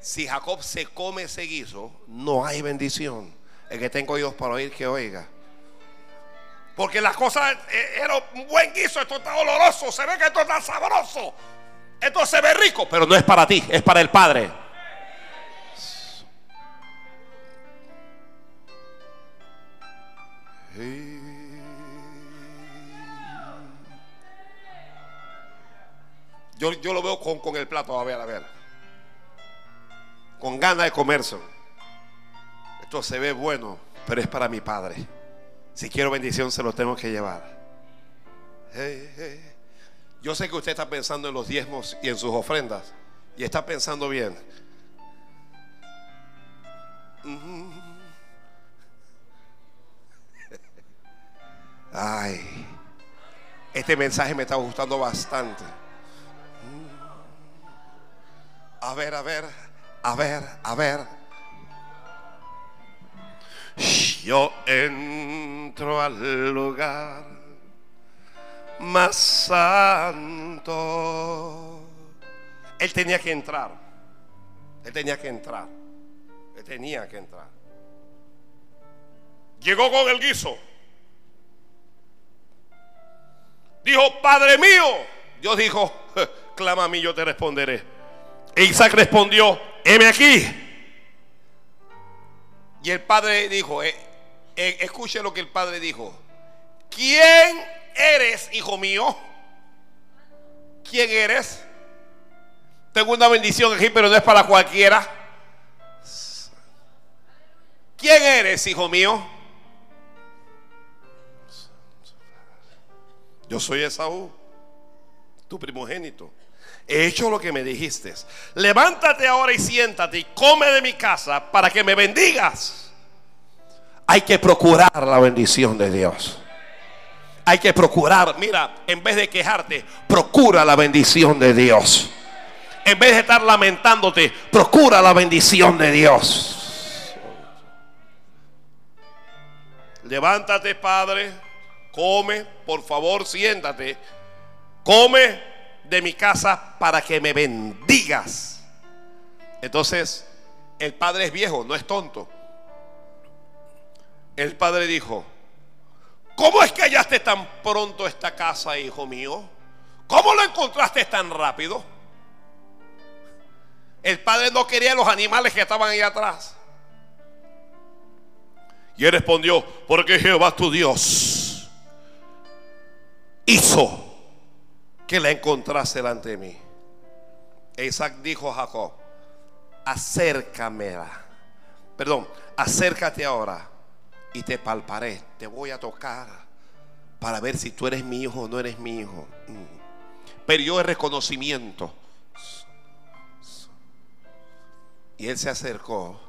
Si Jacob se come ese guiso, no hay bendición. El que tengo oídos para oír, que oiga. Porque las cosas eh, era un buen guiso, esto está oloroso, se ve que esto está sabroso. Esto se ve rico, pero no es para ti, es para el Padre. Yo, yo lo veo con, con el plato, a ver, a ver. Con ganas de comerse. Esto se ve bueno, pero es para mi Padre. Si quiero bendición, se lo tengo que llevar. Yo sé que usted está pensando en los diezmos y en sus ofrendas. y está pensando bien. Ay, este mensaje me está gustando bastante. A ver, a ver, a ver, a ver. Yo entro al lugar más santo. Él tenía que entrar. Él tenía que entrar. Él tenía que entrar. Llegó con el guiso. Dijo, Padre mío. Dios dijo, clama a mí, yo te responderé. Isaac respondió, heme aquí. Y el padre dijo, eh, eh, escuche lo que el padre dijo. ¿Quién eres, hijo mío? ¿Quién eres? Tengo una bendición aquí, pero no es para cualquiera. ¿Quién eres, hijo mío? Yo soy Esaú, tu primogénito. He hecho lo que me dijiste. Levántate ahora y siéntate y come de mi casa para que me bendigas. Hay que procurar la bendición de Dios. Hay que procurar, mira, en vez de quejarte, procura la bendición de Dios. En vez de estar lamentándote, procura la bendición de Dios. Levántate, Padre, come, por favor, siéntate. Come de mi casa para que me bendigas. Entonces, el padre es viejo, no es tonto. El padre dijo, ¿cómo es que hallaste tan pronto esta casa, hijo mío? ¿Cómo lo encontraste tan rápido? El padre no quería los animales que estaban ahí atrás. Y él respondió, porque Jehová tu Dios hizo que la encontrase delante de mí. Isaac dijo a Jacob, acércamela. Perdón, acércate ahora y te palparé, te voy a tocar para ver si tú eres mi hijo o no eres mi hijo. Mm. Pero yo el reconocimiento. Y él se acercó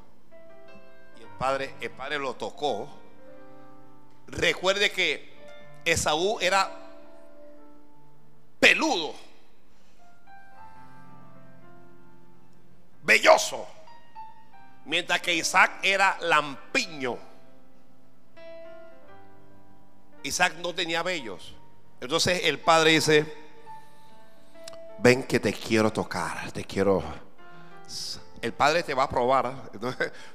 y el padre, el padre lo tocó. Recuerde que Esaú era peludo, belloso, mientras que Isaac era lampiño. Isaac no tenía vellos. Entonces el padre dice, ven que te quiero tocar, te quiero... El padre te va a probar.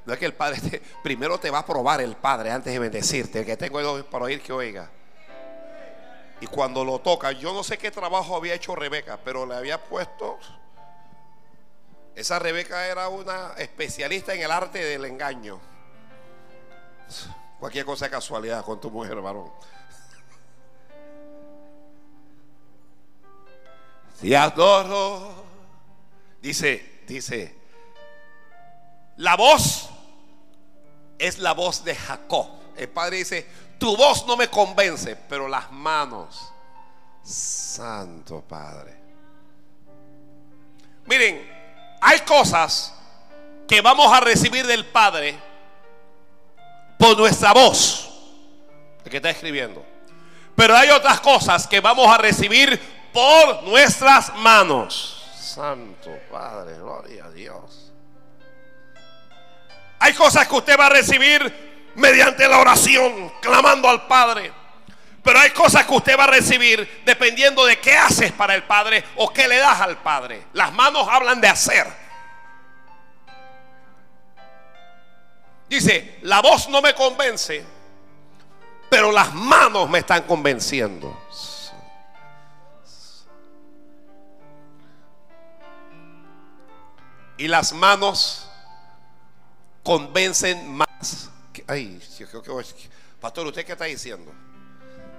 No es, que el padre primero te va a probar el padre antes de bendecirte. Que tengo para oír que oiga. Y cuando lo toca, yo no sé qué trabajo había hecho Rebeca, pero le había puesto. Esa Rebeca era una especialista en el arte del engaño. Cualquier cosa de casualidad con tu mujer, varón. Te adoro. Dice, dice, la voz es la voz de Jacob. El padre dice, tu voz no me convence, pero las manos, Santo Padre. Miren, hay cosas que vamos a recibir del Padre por nuestra voz, el que está escribiendo. Pero hay otras cosas que vamos a recibir por nuestras manos. Santo Padre, gloria a Dios. Hay cosas que usted va a recibir mediante la oración, clamando al Padre. Pero hay cosas que usted va a recibir dependiendo de qué haces para el Padre o qué le das al Padre. Las manos hablan de hacer. Dice, la voz no me convence, pero las manos me están convenciendo. Y las manos convencen más. Ay, pastor, ¿usted qué está diciendo?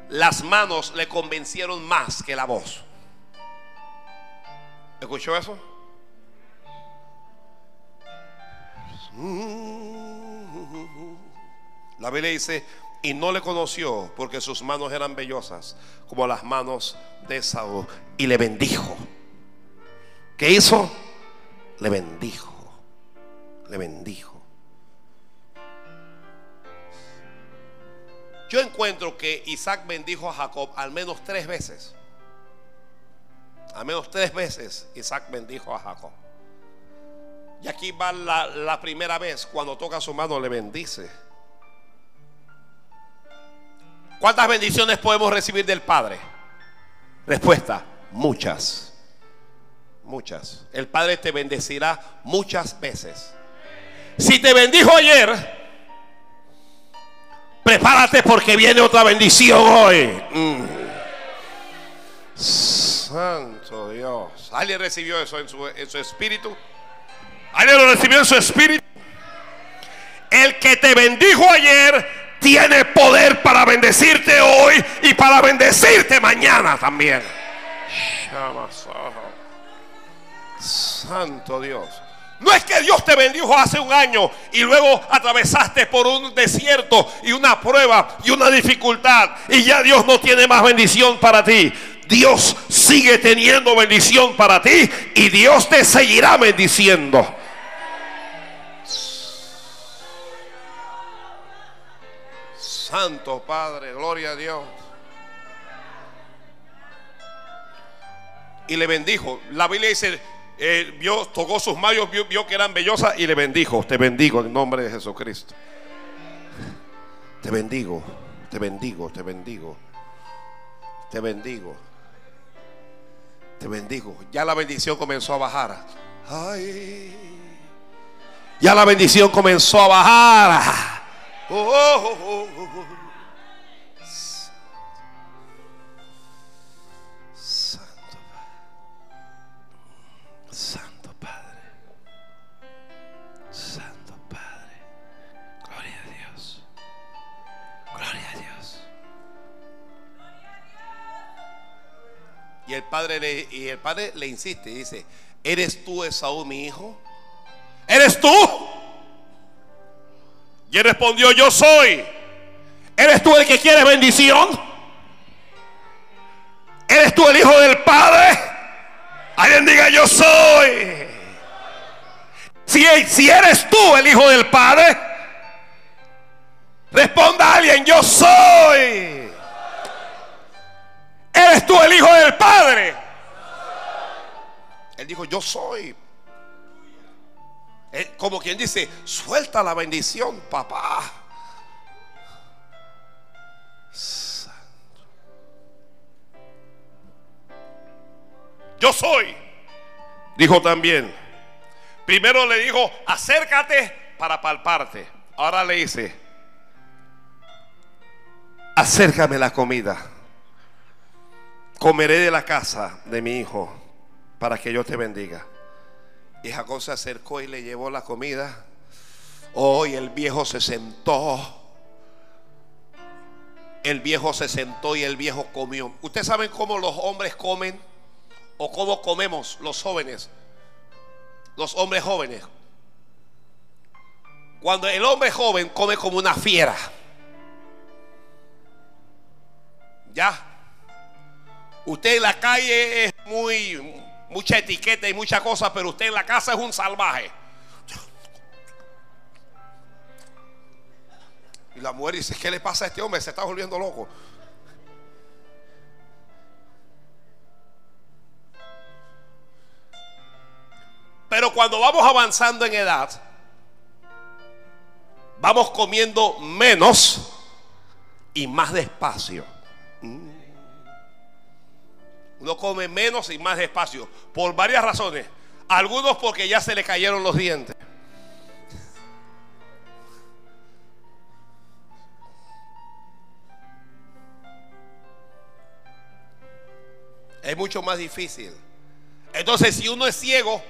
Las manos le convencieron más que la voz. ¿Escuchó eso? La Biblia dice, y no le conoció porque sus manos eran vellosas como las manos de Saúl. Y le bendijo. ¿Qué hizo? le bendijo. Le bendijo. Yo encuentro que Isaac bendijo a Jacob al menos tres veces. Al menos tres veces Isaac bendijo a Jacob. Y aquí va la, la primera vez cuando toca su mano le bendice. ¿Cuántas bendiciones podemos recibir del Padre? Respuesta, muchas. Muchas. El Padre te bendecirá muchas veces. Si te bendijo ayer, prepárate porque viene otra bendición hoy. Mm. Santo Dios. ¿Alguien recibió eso en su, en su espíritu? ¿Alguien lo recibió en su espíritu? El que te bendijo ayer tiene poder para bendecirte hoy y para bendecirte mañana también. Santo Dios. No es que Dios te bendijo hace un año y luego atravesaste por un desierto y una prueba y una dificultad y ya Dios no tiene más bendición para ti. Dios sigue teniendo bendición para ti y Dios te seguirá bendiciendo. Santo Padre, gloria a Dios. Y le bendijo. La Biblia dice, vio, tocó sus manos, vio, vio que eran vellosas y le bendijo. Te bendigo en nombre de Jesucristo. Te bendigo, te bendigo, te bendigo. Te bendigo. Te bendigo. Ya la bendición comenzó a bajar. Ay. Ya la bendición comenzó a bajar. Oh, oh, oh, Santo Padre. Santo Padre. Gloria a Dios. Gloria a Dios. Y el padre le, y el padre le insiste y dice, ¿eres tú Esaú mi hijo? ¿Eres tú? Y él respondió, yo soy. ¿Eres tú el que quiere bendición? ¿Eres tú el hijo del Padre? Alguien diga, yo soy. Si, eres tú el hijo del Padre, responda a alguien, yo soy. ¿Eres tú el hijo del Padre? Él dijo, yo soy. Como quien dice, suelta la bendición, papá. Yo soy. Dijo también. Primero le dijo, acércate para palparte. Ahora le dice, acércame la comida. Comeré de la casa de mi hijo para que yo te bendiga. Y Jacob se acercó y le llevó la comida. Hoy el viejo se sentó. El viejo se sentó y el viejo comió. ¿Ustedes saben cómo los hombres comen? ¿O cómo comemos los jóvenes? Los hombres jóvenes. Cuando el hombre joven come como una fiera. Ya. Usted en la calle es muy mucha etiqueta y mucha cosa, pero usted en la casa es un salvaje. Y la mujer dice, ¿qué le pasa a este hombre? Se está volviendo loco. Pero cuando vamos avanzando en edad, vamos comiendo menos y más despacio. Uno come menos y más despacio. Por varias razones. Algunos porque ya se le cayeron los dientes. Es mucho más difícil. Entonces, si uno es ciego,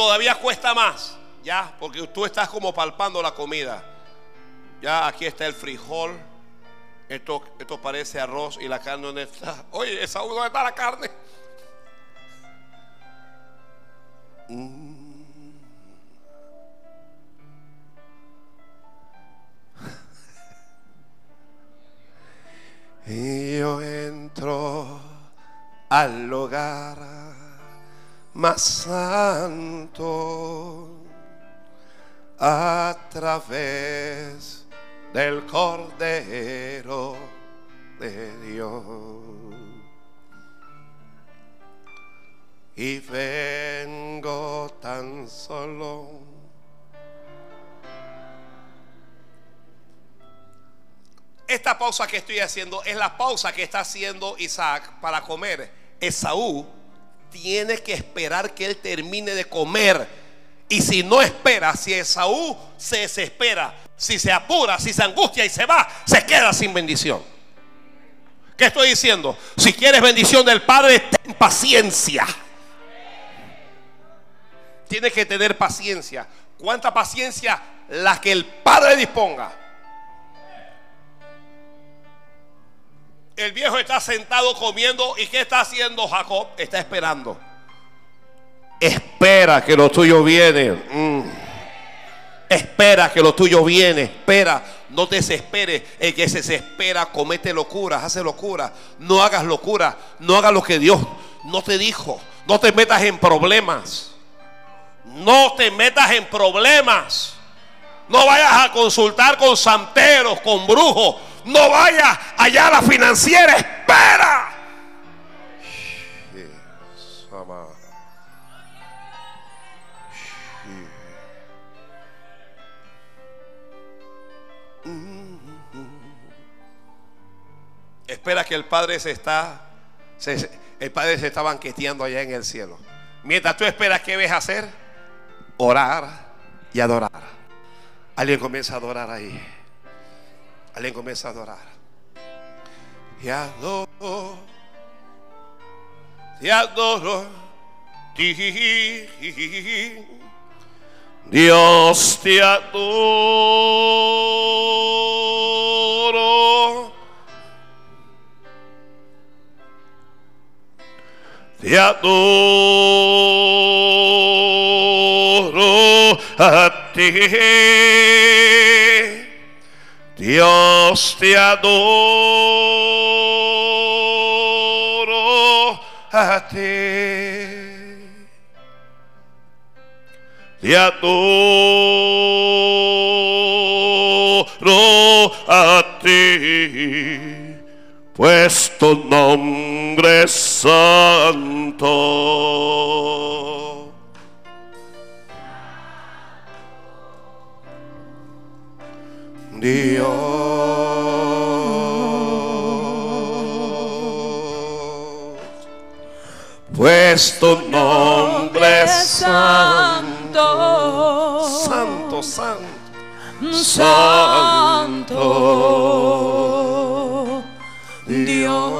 todavía cuesta más. Ya, porque tú estás como palpando la comida. Ya aquí está el frijol. Esto, esto parece arroz y la carne donde está. Oye, esa ¿dónde está la carne? Mm. Y yo entro al hogar más santo a través del Cordero de Dios. Y vengo tan solo. Esta pausa que estoy haciendo es la pausa que está haciendo Isaac para comer. Esaú tiene que esperar que él termine de comer. Y si no espera, si Esaú se desespera, si se apura, si se angustia y se va, se queda sin bendición. ¿Qué estoy diciendo? Si quieres bendición del Padre, ten paciencia. Tienes que tener paciencia. ¿Cuánta paciencia? La que el Padre disponga. El viejo está sentado comiendo y ¿qué está haciendo Jacob? Está esperando. Espera que lo tuyo viene. Mm. Espera que lo tuyo viene. Espera. No te desesperes. El que se desespera comete locuras, hace locura. No hagas locura. No hagas lo que Dios no te dijo. No te metas en problemas. No te metas en problemas. No vayas a consultar con santeros, con brujos. No vayas allá a la financiera. Espera. Espera que el Padre se está, el Padre se está banqueteando allá en el cielo. Mientras tú esperas, ¿qué ves hacer? Orar y adorar. Alguien comienza a adorar ahí. Alguien comienza a adorar. Y adoro. Te adoro. Ti. Dios te adoro. Te adoro a ti. Dios te adoro a ti. Te adoro a ti, pues tu nombre es santo. Dios, pues tu nombre es santo, Santo, santo, santo. Dios.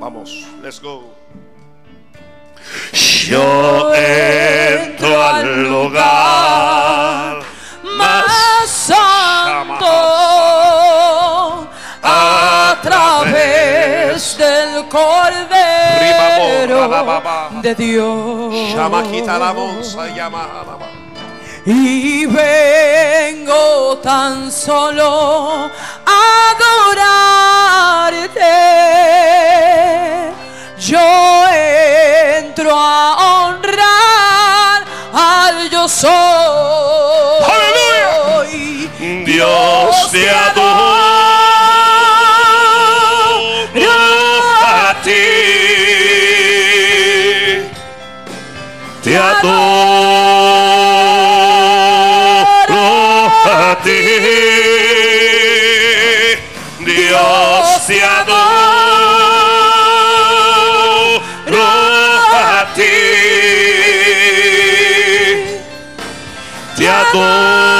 Vamos, let's go. Yo lugar más santo a través del Cordero de Dios. Y vengo tan solo a adorarte. Yo entro a honrar yo soy. Dios te adoro Te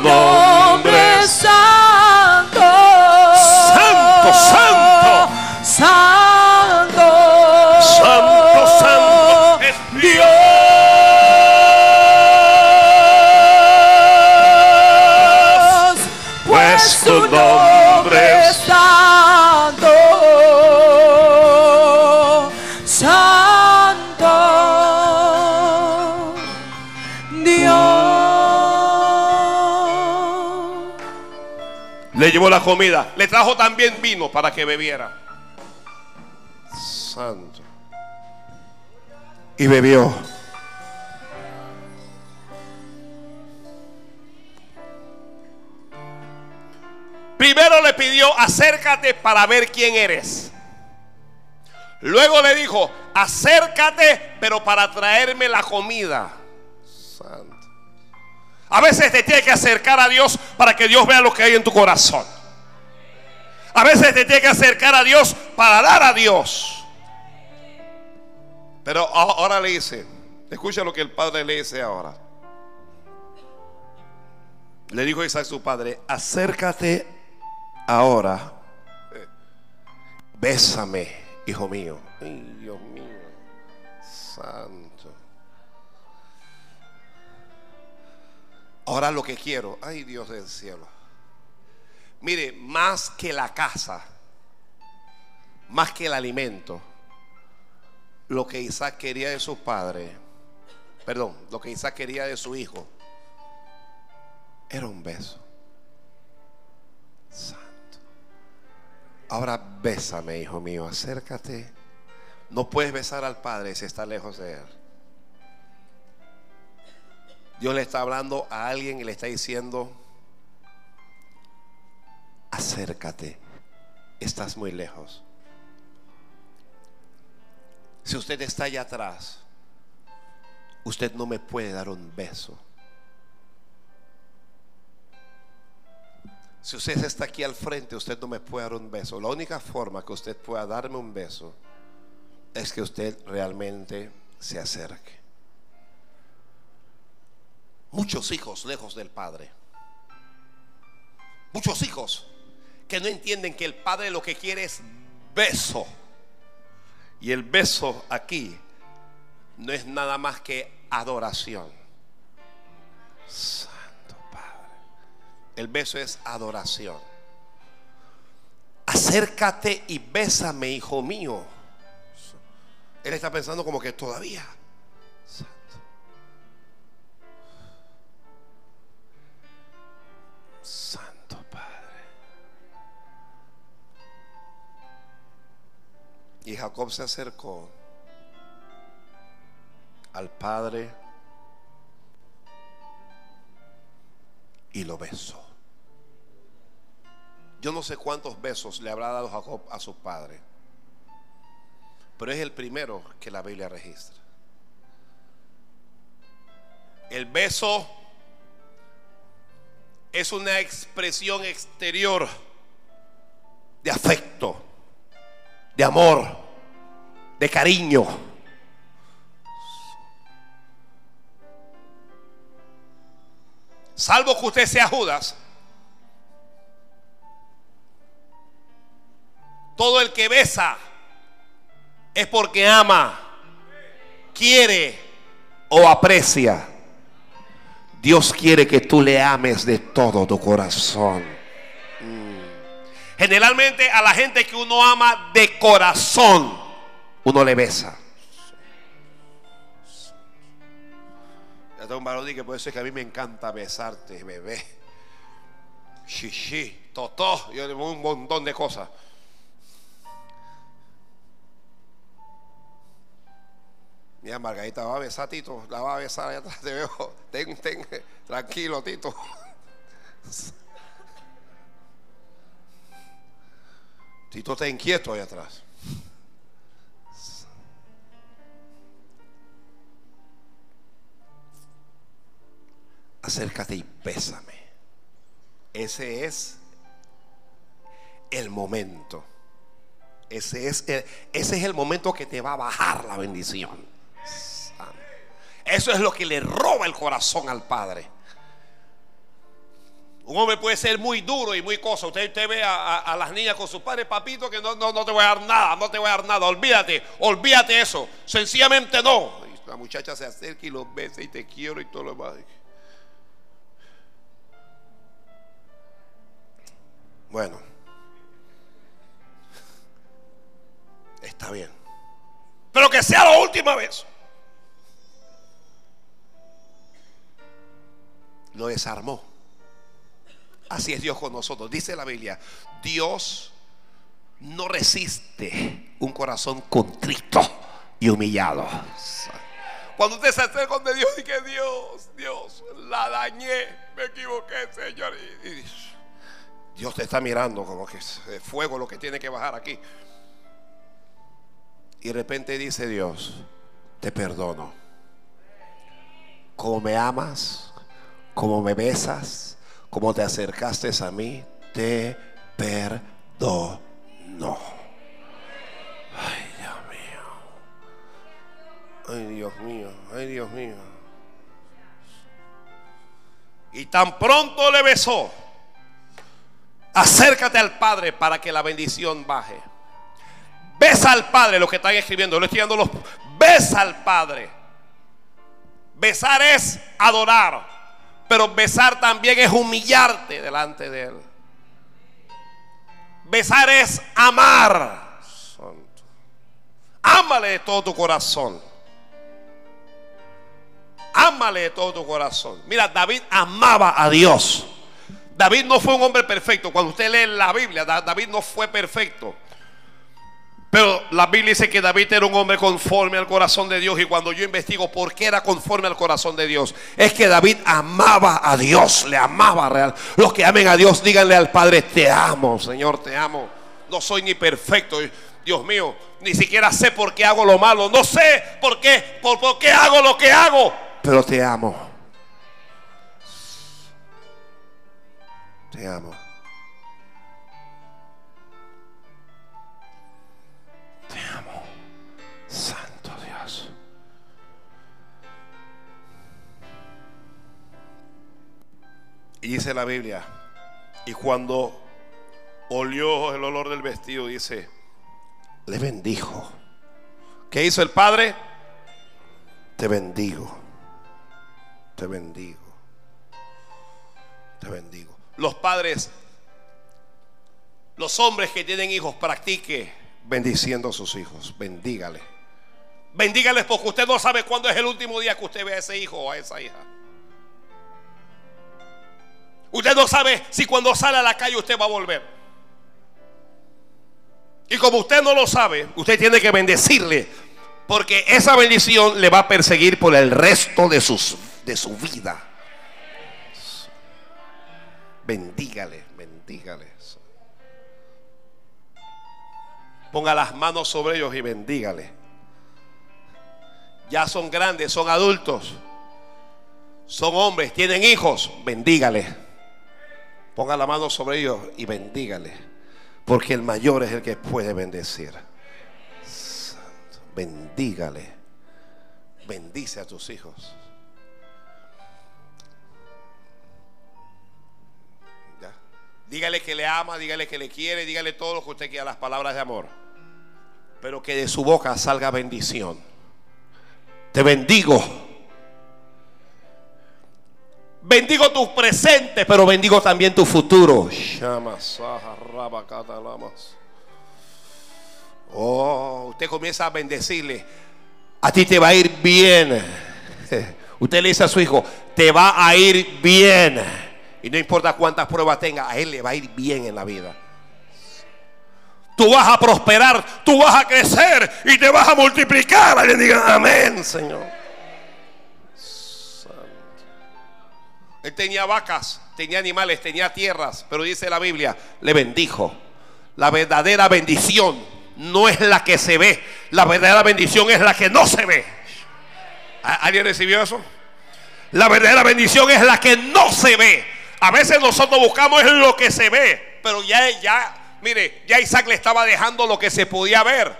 nombre santo. Santo, santo. Santo. Santo, santo es Dios, pues tu nombre Le llevó la comida. Le trajo también vino para que bebiera. Santo. Y bebió. Primero le pidió, acércate para ver quién eres. Luego le dijo, acércate, pero para traerme la comida. Santo. A veces te tiene que acercar a Dios para que Dios vea lo que hay en tu corazón. A veces te tiene que acercar a Dios para dar a Dios. Pero ahora le dice, escucha lo que el padre le dice ahora. Le dijo Isaac su padre, acércate ahora, bésame, hijo mío. Dios mío, santo. Ahora lo que quiero, ay Dios del cielo. Mire, más que la casa, más que el alimento, lo que Isaac quería de su padre, perdón, lo que Isaac quería de su hijo, era un beso. Santo. Ahora bésame, hijo mío, acércate. No puedes besar al padre si está lejos de él. Dios le está hablando a alguien y le está diciendo, acércate, estás muy lejos. Si usted está allá atrás, usted no me puede dar un beso. Si usted está aquí al frente, usted no me puede dar un beso. La única forma que usted pueda darme un beso es que usted realmente se acerque. Muchos hijos lejos del Padre. Muchos hijos que no entienden que el Padre lo que quiere es beso. Y el beso aquí no es nada más que adoración. Santo Padre. El beso es adoración. Acércate y bésame, hijo mío. Él está pensando como que todavía. Y Jacob se acercó al Padre y lo besó. Yo no sé cuántos besos le habrá dado Jacob a su padre, pero es el primero que la Biblia registra. El beso es una expresión exterior de afecto, de amor, de cariño. Salvo que usted sea Judas. Todo el que besa es porque ama, quiere o aprecia. Dios quiere que tú le ames de todo tu corazón. Generalmente a la gente que uno ama de corazón, uno le besa. Ya tengo un varón que puede ser que a mí me encanta besarte, bebé. Shishi, totó, yo digo un montón de cosas. Mira, Margarita va a besar, Tito. La va a besar allá atrás. Te veo. Ten, ten, tranquilo, Tito. Tito está inquieto allá atrás. Acércate y bésame. Ese es el momento. Ese es ese es el momento que te va a bajar la bendición. Eso es lo que le roba el corazón al Padre. Un hombre puede ser muy duro y muy cosa. Usted, usted ve a, las niñas con sus padres, papito, que no, no, no te voy a dar nada, no te voy a dar nada. Olvídate, olvídate eso. Sencillamente no. Y la muchacha se acerca y los besa y te quiero y todo lo demás. Bueno, está bien. Pero que sea la última vez. Lo desarmó. Así es Dios con nosotros. Dice la Biblia, Dios no resiste un corazón contrito y humillado. Cuando usted se acerca donde Dios y que Dios, Dios, la dañé, me equivoqué, Señor. Dios te está mirando como que es fuego lo que tiene que bajar aquí. Y de repente dice Dios, te perdono. Como me amas, como me besas, como te acercaste a mí, te perdono. Ay, Dios mío. Ay, Dios mío. Ay, Dios mío. Y tan pronto le besó. Acércate al Padre para que la bendición baje. Besa al Padre, lo que están escribiendo. Lo estoy dando los. Besa al Padre. Besar es adorar. Pero besar también es humillarte delante de Él. Besar es amar. Ámale de todo tu corazón. Ámale de todo tu corazón. Mira, David amaba a Dios. David no fue un hombre perfecto. Cuando usted lee la Biblia, Da- David no fue perfecto. Pero la Biblia dice que David era un hombre conforme al corazón de Dios. Y cuando yo investigo por qué era conforme al corazón de Dios, es que David amaba a Dios, le amaba real. Los que amen a Dios, díganle al Padre, te amo, Señor, te amo. No soy ni perfecto, Dios mío, ni siquiera sé por qué hago lo malo. No sé por qué, por, por qué hago lo que hago. Pero te amo. Te amo. Dice la Biblia, y cuando olió el olor del vestido, dice, le bendijo. ¿Qué hizo el Padre? Te bendigo. Te bendigo. Te bendigo. Los padres, los hombres que tienen hijos, practique bendiciendo a sus hijos. Bendígale. Bendígales porque usted no sabe cuándo es el último día que usted ve a ese hijo o a esa hija. Usted no sabe si cuando sale a la calle usted va a volver. Y como usted no lo sabe, usted tiene que bendecirle. Porque esa bendición le va a perseguir por el resto de, sus, de su vida. Bendígale, bendígale. Ponga las manos sobre ellos y bendígale. Ya son grandes, son adultos. Son hombres, tienen hijos. Bendígale. Ponga la mano sobre ellos y bendígale. Porque el mayor es el que puede bendecir. Santo, Bendígale. Bendice a tus hijos. Dígale que le ama, dígale que le quiere, dígale todo lo que usted quiera, las palabras de amor. Pero que de su boca salga bendición. Te bendigo. Bendigo tu presente, pero bendigo también tu futuro. Oh, usted comienza a bendecirle. A ti te va a ir bien. Usted le dice a su hijo, te va a ir bien. Y no importa cuántas pruebas tenga, a él le va a ir bien en la vida. Tú vas a prosperar, tú vas a crecer y te vas a multiplicar. Le digan, amén, Señor. Él tenía vacas, tenía animales, tenía tierras, pero dice la Biblia, le bendijo. La verdadera bendición no es la que se ve, la verdadera bendición es la que no se ve. ¿A- ¿Alguien recibió eso? La verdadera bendición es la que no se ve. A veces nosotros buscamos lo que se ve, pero ya, ya, mire, ya Isaac le estaba dejando lo que se podía ver,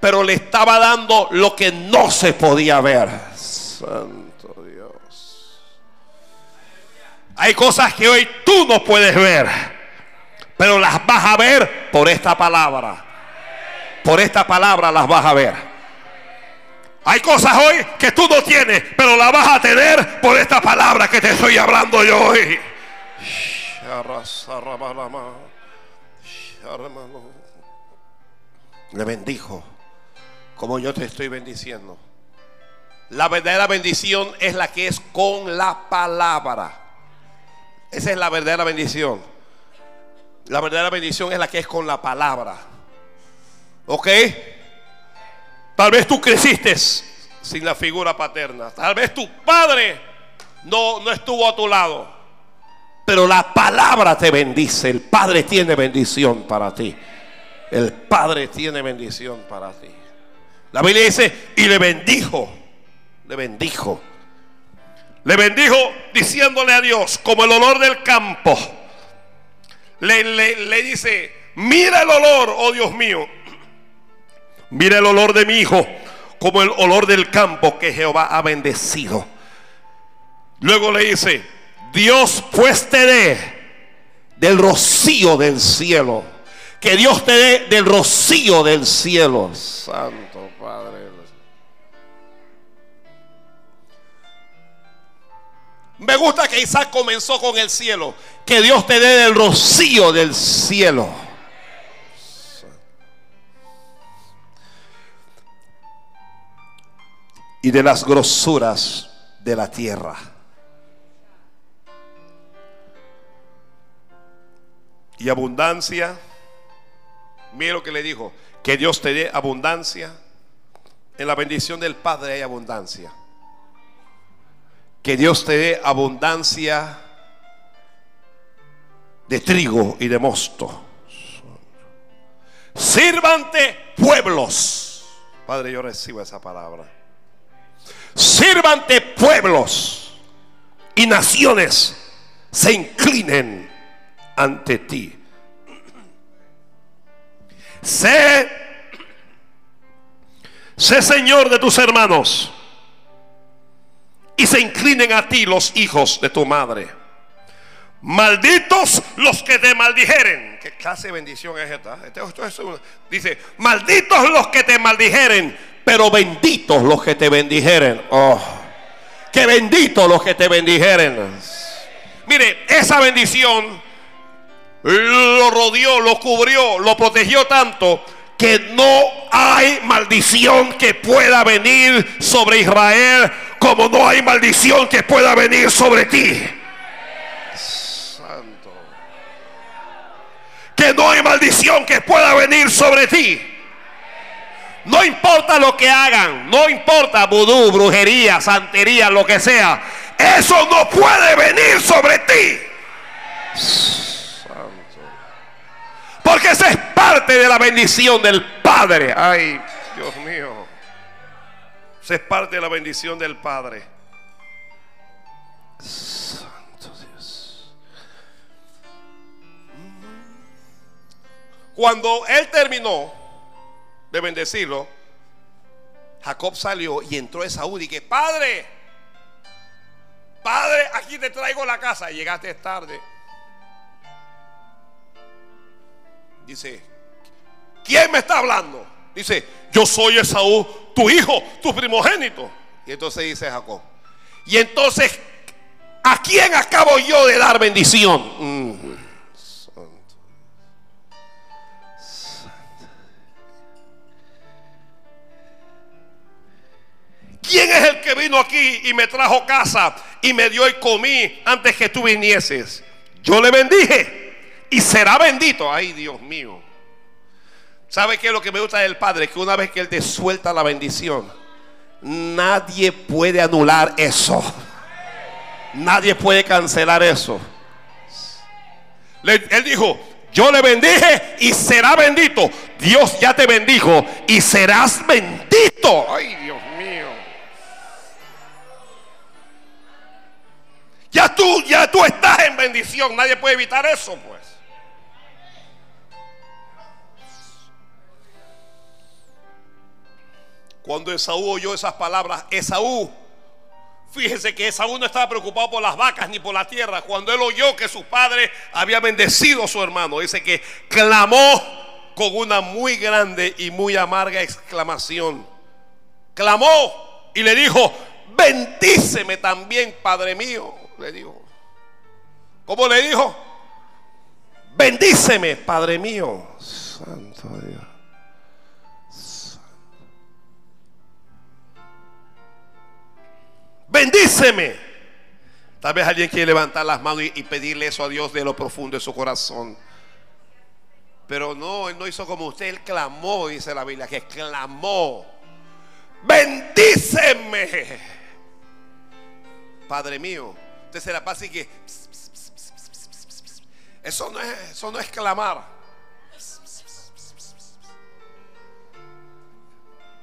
pero le estaba dando lo que no se podía ver. Hay cosas que hoy tú no puedes ver, pero las vas a ver por esta palabra. Por esta palabra las vas a ver. Hay cosas hoy que tú no tienes, pero las vas a tener por esta palabra que te estoy hablando yo hoy. Le bendijo como yo te estoy bendiciendo. La verdadera bendición es la que es con la palabra. Esa es la verdadera bendición. La verdadera bendición es la que es con la palabra. ¿Ok? Tal vez tú creciste sin la figura paterna. Tal vez tu padre no, no estuvo a tu lado. Pero la palabra te bendice. El Padre tiene bendición para ti. El Padre tiene bendición para ti. La Biblia dice, y le bendijo. Le bendijo. Le bendijo diciéndole a Dios, como el olor del campo. Le, le, dice, mira el olor, oh Dios mío. Mira el olor de mi hijo, como el olor del campo que Jehová ha bendecido. Luego le dice, Dios pues te dé del rocío del cielo. Que Dios te dé del rocío del cielo. Santo Padre. Me gusta que Isaac comenzó con el cielo. Que Dios te dé del rocío del cielo. Y de las grosuras de la tierra. Y abundancia. Mira lo que le dijo. Que Dios te dé abundancia. En la bendición del Padre hay abundancia. Que Dios te dé abundancia de trigo y de mosto. Sírvante pueblos. Padre, yo recibo esa palabra. Sírvante pueblos y naciones se inclinen ante ti. Sé, sé Señor de tus hermanos y se inclinen a ti los hijos de tu madre. Malditos los que te maldijeren. ¿Qué clase de bendición es esta? Este- es dice, malditos los que te maldijeren, pero benditos los que te bendijeren. Oh, que benditos los que te bendijeren. Mire, esa bendición lo rodeó, lo cubrió, lo protegió tanto que no hay maldición que pueda venir sobre Israel como no hay maldición que pueda venir sobre ti. Santo. Que no hay maldición que pueda venir sobre ti. No importa lo que hagan, no importa vudú, brujería, santería, lo que sea. Eso no puede venir sobre ti. Porque esa es parte de la bendición del Padre. Ay, Dios mío. Esa es parte de la bendición del Padre. Santo Dios. Cuando él terminó de bendecirlo, Jacob salió y entró Esaú y dije, Padre, Padre, aquí te traigo la casa. Llegaste tarde. Dice, ¿quién me está hablando? Dice, yo soy Esaú, tu hijo, tu primogénito. Y entonces dice Jacob, y entonces, ¿a quién acabo yo de dar bendición? Mm, santo. ¿Quién es el que vino aquí y me trajo casa y me dio y comí antes que tú vinieses? Yo le bendije y será bendito. Ay, Dios mío. ¿Sabe qué es lo que me gusta del Padre? Que una vez que Él te suelta la bendición, nadie puede anular eso. Nadie puede cancelar eso. Él dijo, yo le bendije y será bendito. Dios ya te bendijo y serás bendito. Ay, Dios mío. Ya tú, ya tú estás en bendición. Nadie puede evitar eso, pues. Cuando Esaú oyó esas palabras, Esaú Fíjese que Esaú no estaba preocupado por las vacas ni por la tierra. Cuando él oyó que su padre había bendecido a su hermano, dice que clamó con una muy grande y muy amarga exclamación. Clamó y le dijo, bendíceme también, Padre mío. Le dijo. ¿Cómo le dijo? Bendíceme, Padre mío. Santo Dios. Bendíceme. Tal vez alguien quiere levantar las manos y, pedirle eso a Dios de lo profundo de su corazón. Pero no, él no hizo como usted, él clamó, dice la Biblia, que clamó. Bendíceme. Padre mío, usted se la pasa y que... Eso no es, eso no es clamar.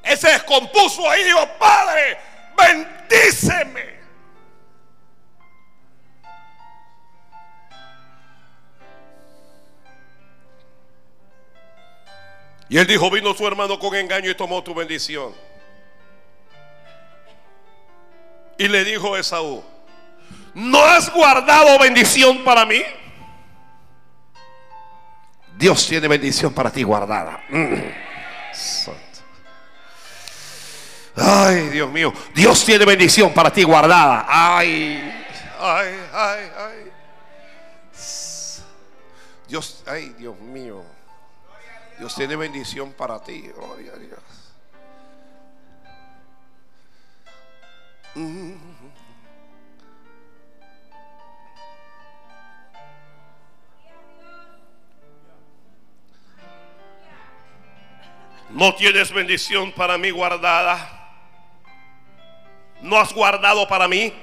Él se descompuso ahí y dijo, Padre, bendíceme. Y él dijo, vino su hermano con engaño y tomó tu bendición. Y le dijo Esaú, ¿no has guardado bendición para mí? Dios tiene bendición para ti guardada. Mm. Ay, Dios mío, Dios tiene bendición para ti guardada. Ay, ay, ay, ay. Dios, ay, Dios mío. Dios tiene bendición para ti. Dios. No tienes bendición para mí guardada. No has guardado para mí.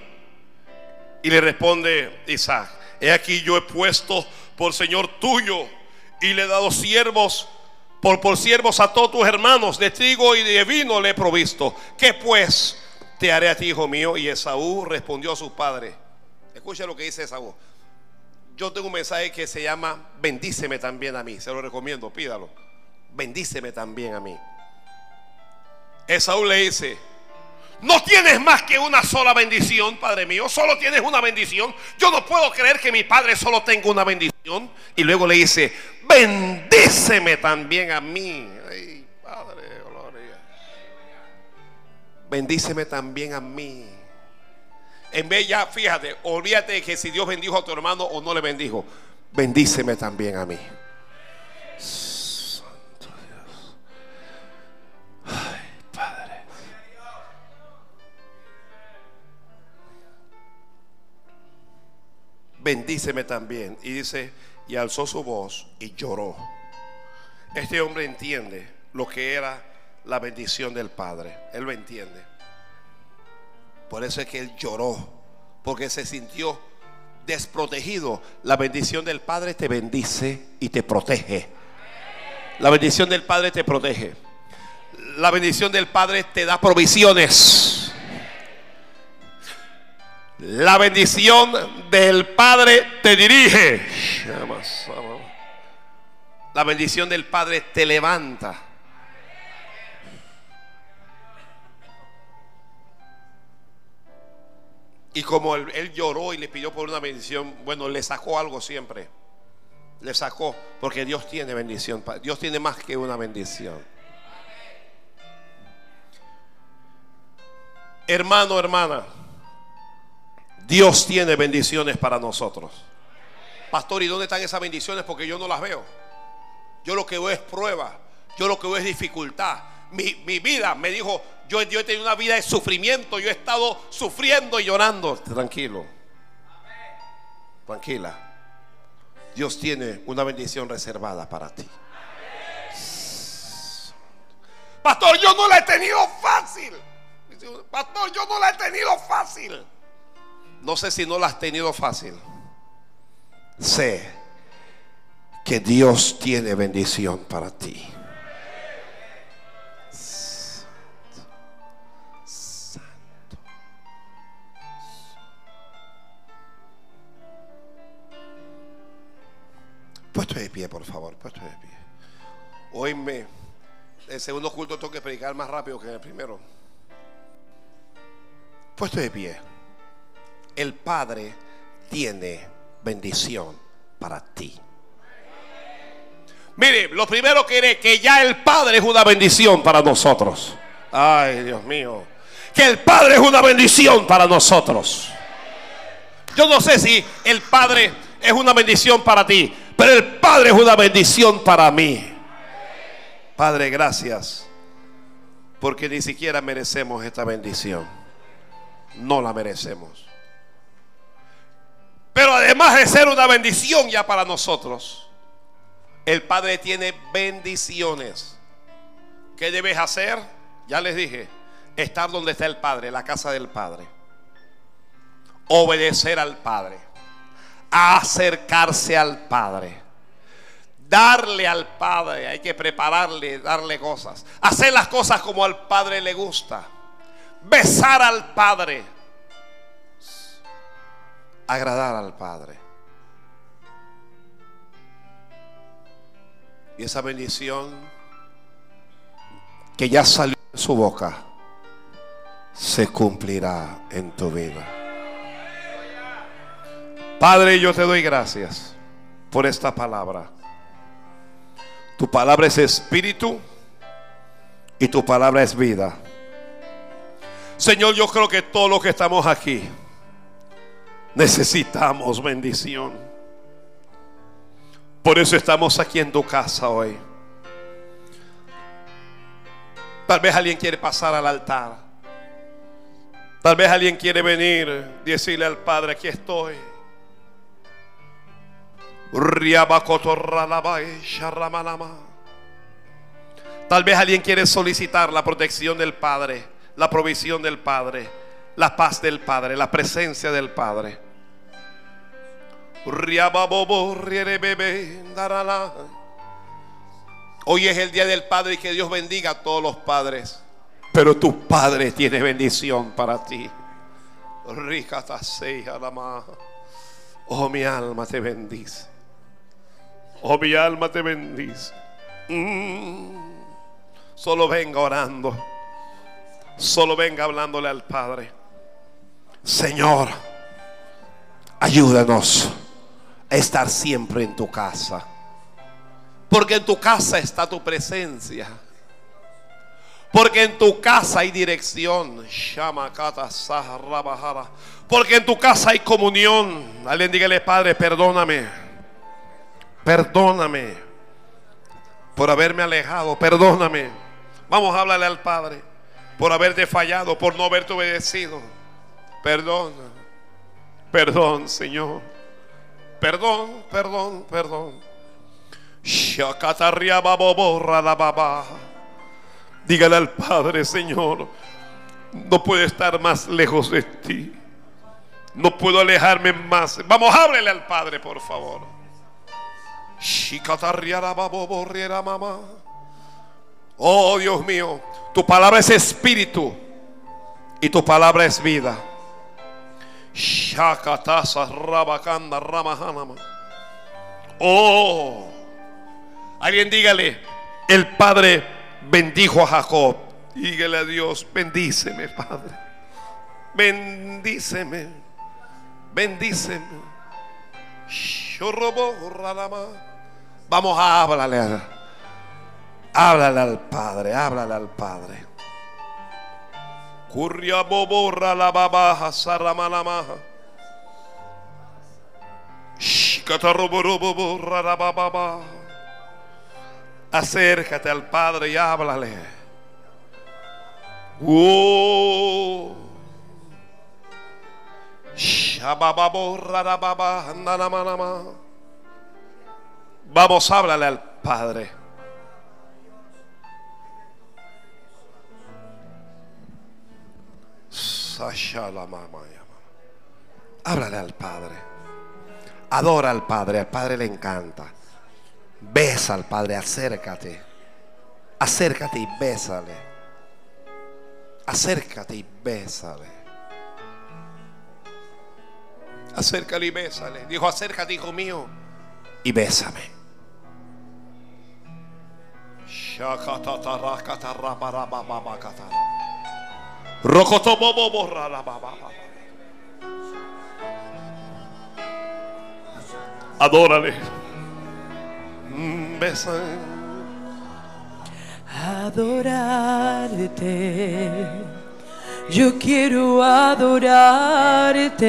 Y le responde Isaac, he aquí yo he puesto por Señor tuyo y le he dado siervos por, por siervos a todos tus hermanos, de trigo y de vino le he provisto. ¿Qué pues te haré a ti, hijo mío? Y Esaú respondió a su padre. Escucha lo que dice Esaú. Yo tengo un mensaje que se llama Bendíceme también a mí. Se lo recomiendo, pídalo. Bendíceme también a mí. Esaú le dice, no tienes más que una sola bendición, Padre mío. Solo tienes una bendición. Yo no puedo creer que mi Padre solo tenga una bendición. Y luego le dice, bendíceme también a mí. Ay, Padre, gloria. Bendíceme también a mí. En vez ya, fíjate, olvídate que si Dios bendijo a tu hermano o no le bendijo. Bendíceme también a mí. Bendíceme también. Y dice, y alzó su voz y lloró. Este hombre entiende lo que era la bendición del Padre. Él lo entiende. Por eso es que él lloró, porque se sintió desprotegido. La bendición del Padre te bendice y te protege. La bendición del Padre te protege. La bendición del Padre te da provisiones. La bendición del Padre te dirige. La bendición del Padre te levanta. Y como él, lloró y le pidió por una bendición, bueno, le sacó algo siempre. Le sacó, porque Dios tiene bendición. Dios tiene más que una bendición. Hermano, hermana. Dios tiene bendiciones para nosotros. Pastor, ¿y dónde están esas bendiciones? Porque yo no las veo. Yo lo que veo es prueba. Yo lo que veo es dificultad. Mi, mi vida me dijo, yo, yo, he tenido una vida de sufrimiento. Yo he estado sufriendo y llorando. Tranquilo. Tranquila. Dios tiene una bendición reservada para ti. Pastor, yo no la he tenido fácil. Pastor, yo no la he tenido fácil. No sé si no la has tenido fácil. Sé que Dios tiene bendición para ti. Santo. Puesto de pie, por favor, puesto de pie. Hoy el segundo culto tengo que predicar más rápido que el primero. Puesto de pie. El Padre tiene bendición para ti. Mire, lo primero que es que ya el Padre es una bendición para nosotros. Ay, Dios mío. Que el Padre es una bendición para nosotros. Yo no sé si el Padre es una bendición para ti, pero el Padre es una bendición para mí. Padre, gracias. Porque ni siquiera merecemos esta bendición. No la merecemos. Pero además de ser una bendición ya para nosotros, el Padre tiene bendiciones. ¿Qué debes hacer? Ya les dije, estar donde está el Padre, la casa del Padre. Obedecer al Padre. Acercarse al Padre. Darle al Padre, hay que prepararle, darle cosas. Hacer las cosas como al Padre le gusta. Besar al Padre. Agradar al Padre. Y esa bendición que ya salió de su boca se cumplirá en tu vida. Padre, yo te doy gracias por esta palabra. Tu palabra es espíritu y tu palabra es vida. Señor, yo creo que todos los que estamos aquí necesitamos bendición. Por eso estamos aquí en tu casa hoy. Tal vez alguien quiere pasar al altar. Tal vez alguien quiere venir y decirle al Padre, aquí estoy. Tal vez alguien quiere solicitar la protección del Padre, la provisión del Padre, la paz del Padre, la presencia del Padre. Hoy es el día del Padre y que Dios bendiga a todos los padres. Pero tu Padre tiene bendición para ti. Oh, mi alma te bendice. Oh, mi alma te bendice. Mm. Solo venga orando. Solo venga hablándole al Padre. Señor, ayúdanos a estar siempre en tu casa. Porque en tu casa está tu presencia. Porque en tu casa hay dirección. Porque en tu casa hay comunión. Alguien dígale, Padre, perdóname. Perdóname por haberme alejado. Perdóname. Vamos a hablarle al Padre. Por haberte fallado, por no haberte obedecido. Perdona. Perdón, Señor. Perdón, perdón, perdón. Dígale al Padre, Señor, no puedo estar más lejos de ti. No puedo alejarme más. Vamos, ábrele al Padre, por favor. Oh Dios mío, tu palabra es espíritu y tu palabra es vida. Oh, alguien dígale, el Padre bendijo a Jacob. Dígale a Dios, bendíceme, Padre. Bendíceme. Bendíceme. Vamos a hablarle. Háblale al Padre, háblale al Padre. Curria boborra la babaja saramanamaja. Shikataroboroboborra la. Acércate al Padre y háblale. Oh. Vamos, háblale al Padre. Háblale al Padre. Adora al Padre. Al Padre le encanta. Besa al Padre. Acércate. Acércate y bésale. Acércate y bésale. Acércale y bésale. Dijo, acércate, hijo mío, y bésame. Rojo tomo borra la baba. Adórale. Mm, besa. Adorarte. Yo quiero adorarte.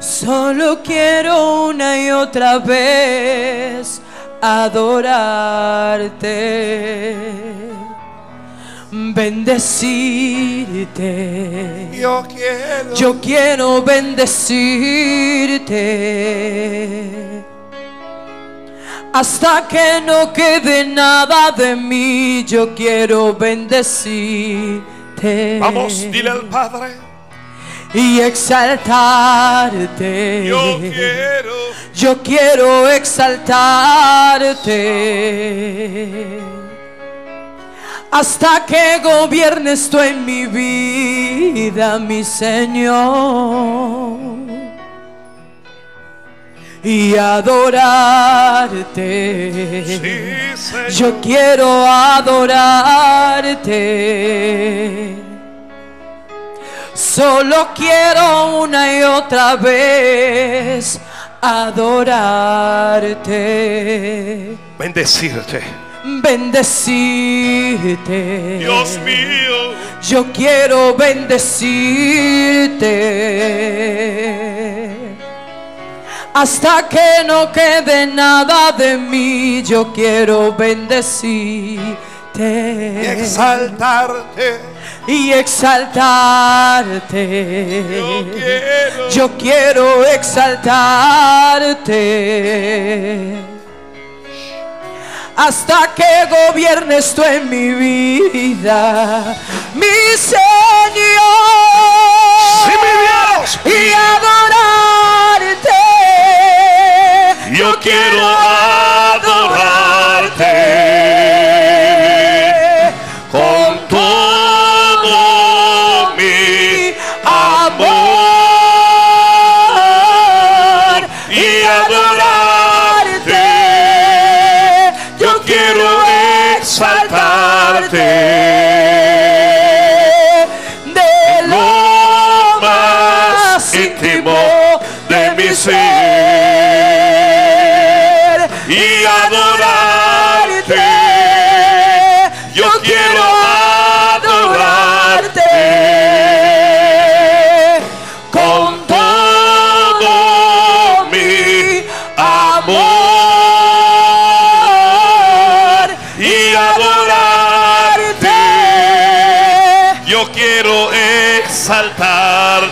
Solo quiero una y otra vez adorarte Bendecirte. Yo quiero. Yo quiero bendecirte hasta que no quede nada de mí. Yo quiero bendecirte Vamos, dile al Padre. y exaltarte. Yo quiero. Yo quiero exaltarte hasta que gobiernes tú en mi vida, mi Señor, y adorarte. Sí, Señor. Yo quiero adorarte. Solo quiero una y otra vez adorarte, Bendecirte. Bendecirte. Dios mío. Yo quiero bendecirte. Hasta que no quede nada de mí, yo quiero bendecirte Y exaltarte. y exaltarte. Yo quiero. Yo quiero exaltarte hasta que gobiernes tú en mi vida, mi Señor. Sí, mi Dios. Y.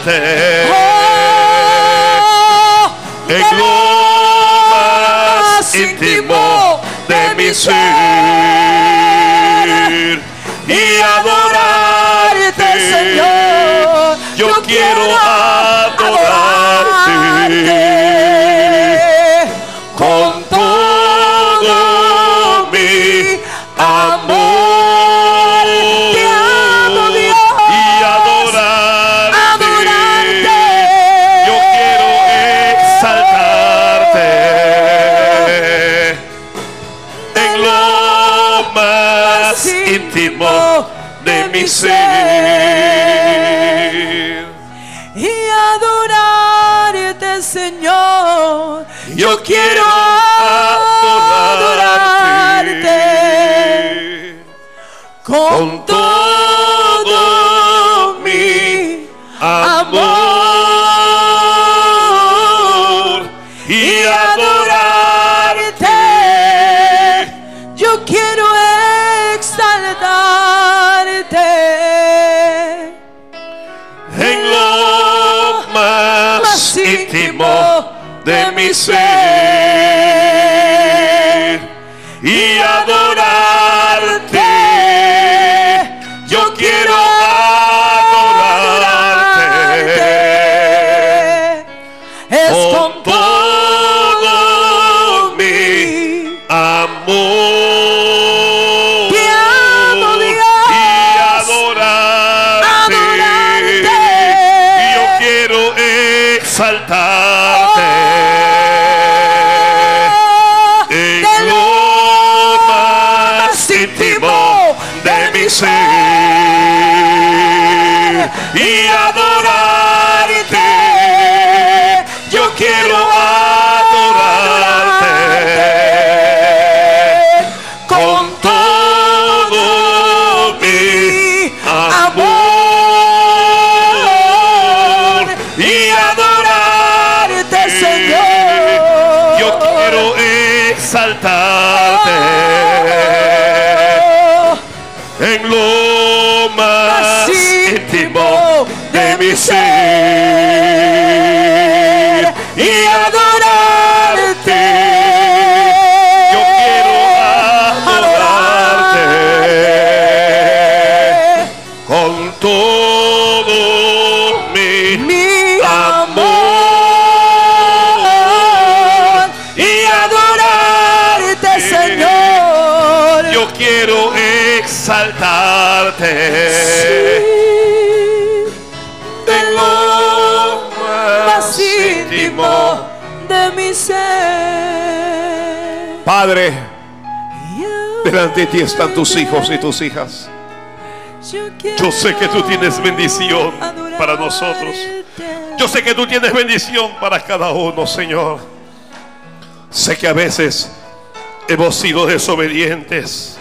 exaltarte Oh, en lo más íntimo de mi ser y adorarte, Señor. Yo quiero adorarte mi ser. y adorarte, Señor. Yo quiero de mi ser adorarte. Yo quiero adorarte con todo mi amor y adorarte, Señor. Yo quiero exaltar. Exaltarte de lo más más íntimo de mi ser. Padre, delante de ti están tus hijos y tus hijas. Yo sé que tú tienes bendición para nosotros. Yo sé que tú tienes bendición para cada uno, Señor. Sé que a veces hemos sido desobedientes,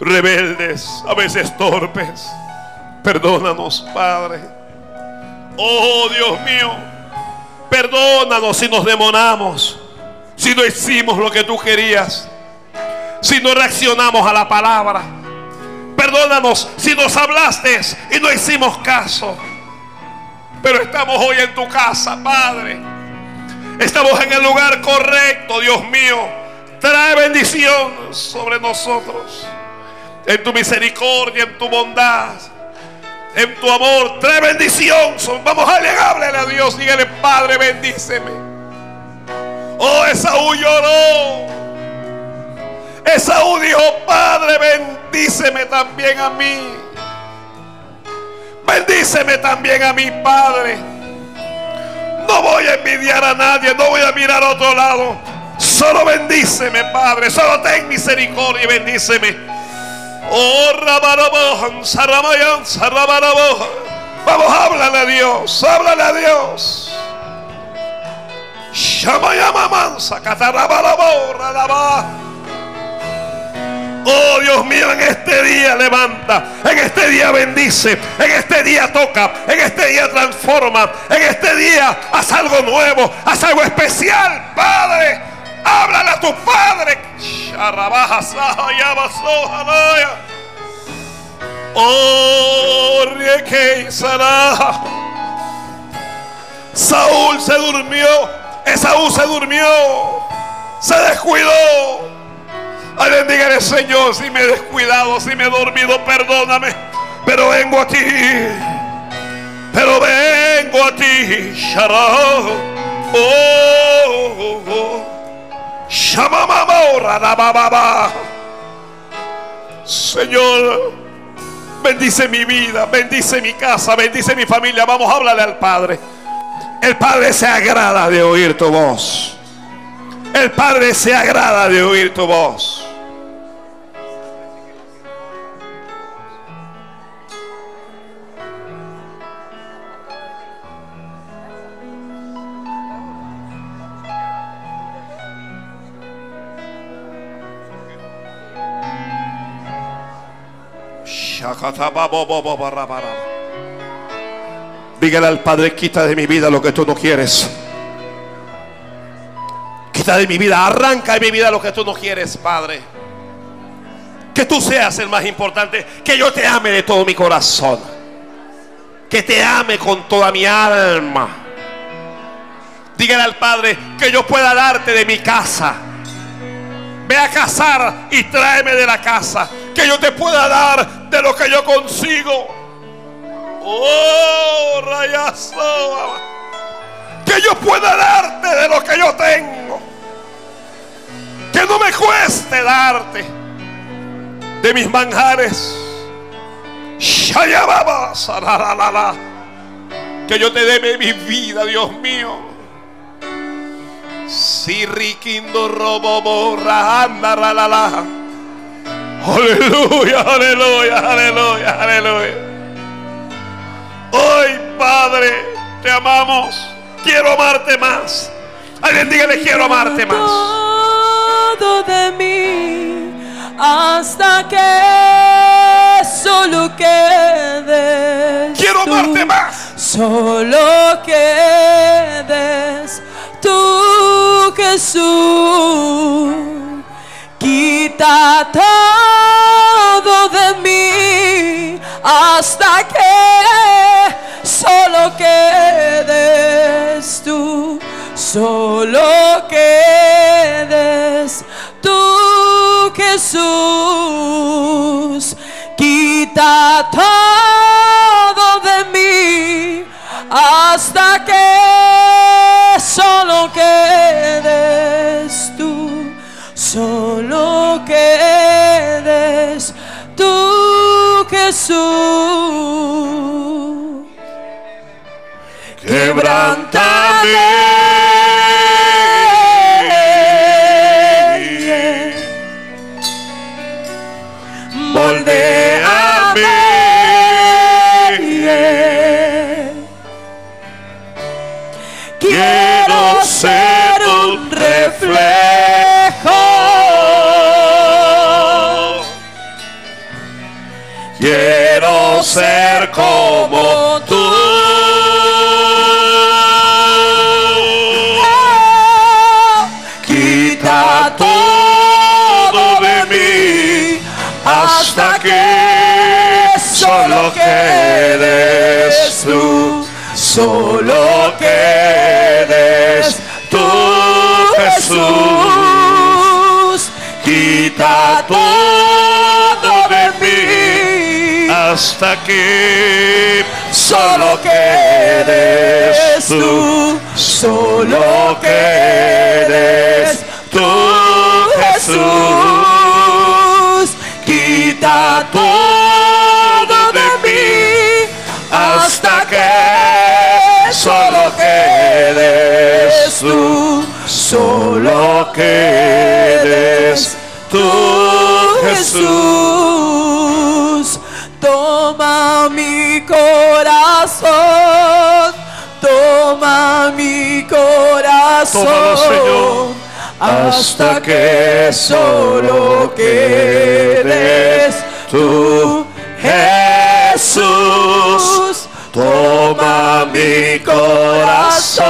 rebeldes, a veces torpes. Perdónanos, Padre. Oh Dios mío, perdónanos si nos demonamos, si no hicimos lo que tú querías, si no reaccionamos a la palabra. Perdónanos si nos hablaste y no hicimos caso. Pero estamos hoy en tu casa, Padre. Estamos en el lugar correcto, Dios mío. Trae bendición sobre nosotros. En tu misericordia, en tu bondad, en tu amor. Trae bendición. Vamos a llegarle a Dios. Dígale, Padre, bendíceme. Oh, Esaú lloró. Esaú dijo, Padre, bendíceme también a mí. Bendíceme también a mi Padre. No voy a envidiar a nadie, no voy a mirar a otro lado. Solo bendíceme, Padre. Solo ten misericordia y bendíceme. Oh, rabarabojan, saramayan, sarabarabojan. Vamos, háblale a Dios, háblale a Dios. Shamayamamansa, catarabarabora, rabá. Oh Dios mío, en este día levanta, en este día bendice, en este día toca, en este día transforma, en este día haz algo nuevo, haz algo especial, Padre. Háblale a tu Padre. Oh. Saúl se durmió, Esaú se durmió, se descuidó. Ay, bendiga Señor si me he descuidado, si me he dormido, perdóname. Pero vengo a ti. Pero vengo a ti. Shará. Oh, oh, oh. Señor, bendice mi vida, bendice mi casa, bendice mi familia. Vamos a hablarle al Padre. El Padre se agrada de oír tu voz. El Padre se agrada de oír tu voz. Dígale al Padre, quita de mi vida lo que tú no quieres. Quita de mi vida, arranca de mi vida lo que tú no quieres, Padre. Que tú seas el más importante. Que yo te ame de todo mi corazón. Que te ame con toda mi alma. Dígale al Padre que yo pueda darte de mi casa. Ve a cazar y tráeme de la casa. Que yo te pueda dar de lo que yo consigo. Oh, rayazo. Que yo pueda darte de lo que yo tengo. Que no me cueste darte de mis manjares. Que yo te dé mi vida, Dios mío. Si riquindo robo borra anda ralala. Aleluya, aleluya, aleluya, aleluya. Hoy, Padre, te amamos. Quiero amarte más. Alguien dígale, quiero amarte más. Todo de mí, hasta que solo quedes. Quiero amarte más. Solo quedes tú, Jesús. Quita todo de mí hasta que solo quedes tú. Solo quedes tú, Jesús. Quita todo de mí hasta que solo quedes tú, Jesús. Quebrántame. Moldeame. Quiero ser un reflejo. Ser como tú. Quita todo de mí hasta que solo quedes tú. Solo quedes hasta que solo quedes tú. Solo quedes tú, Jesús. Quita todo de mí hasta que solo quedes tú. Solo quedes tú, Jesús. Corazón, Tómalo, Señor, hasta que solo quedes tú, Jesús. Toma mi corazón,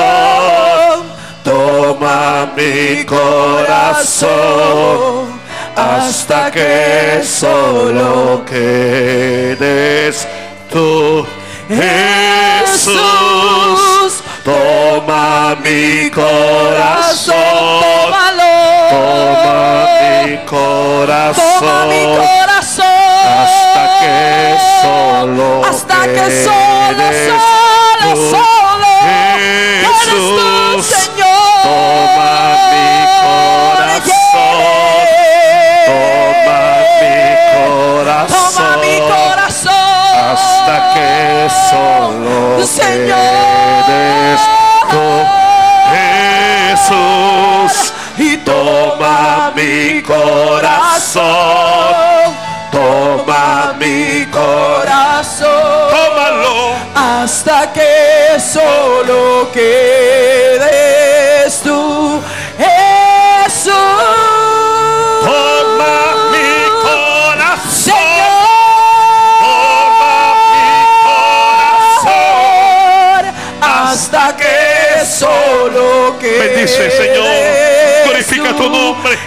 toma mi corazón, hasta que solo quedes tú, Jesús. Toma mi corazón, tómalo, toma mi corazón, toma mi corazón, hasta que solo hasta que solo, solo, tú. solo eres tú, Jesús, Señor. toma mi corazón, toma mi corazón, Toma mi corazón hasta que solo Señor. Solo quedes tú, Jesús. Toma mi corazón, Señor, hasta que solo quedes Bendice, Señor. Glorifica tu nombre.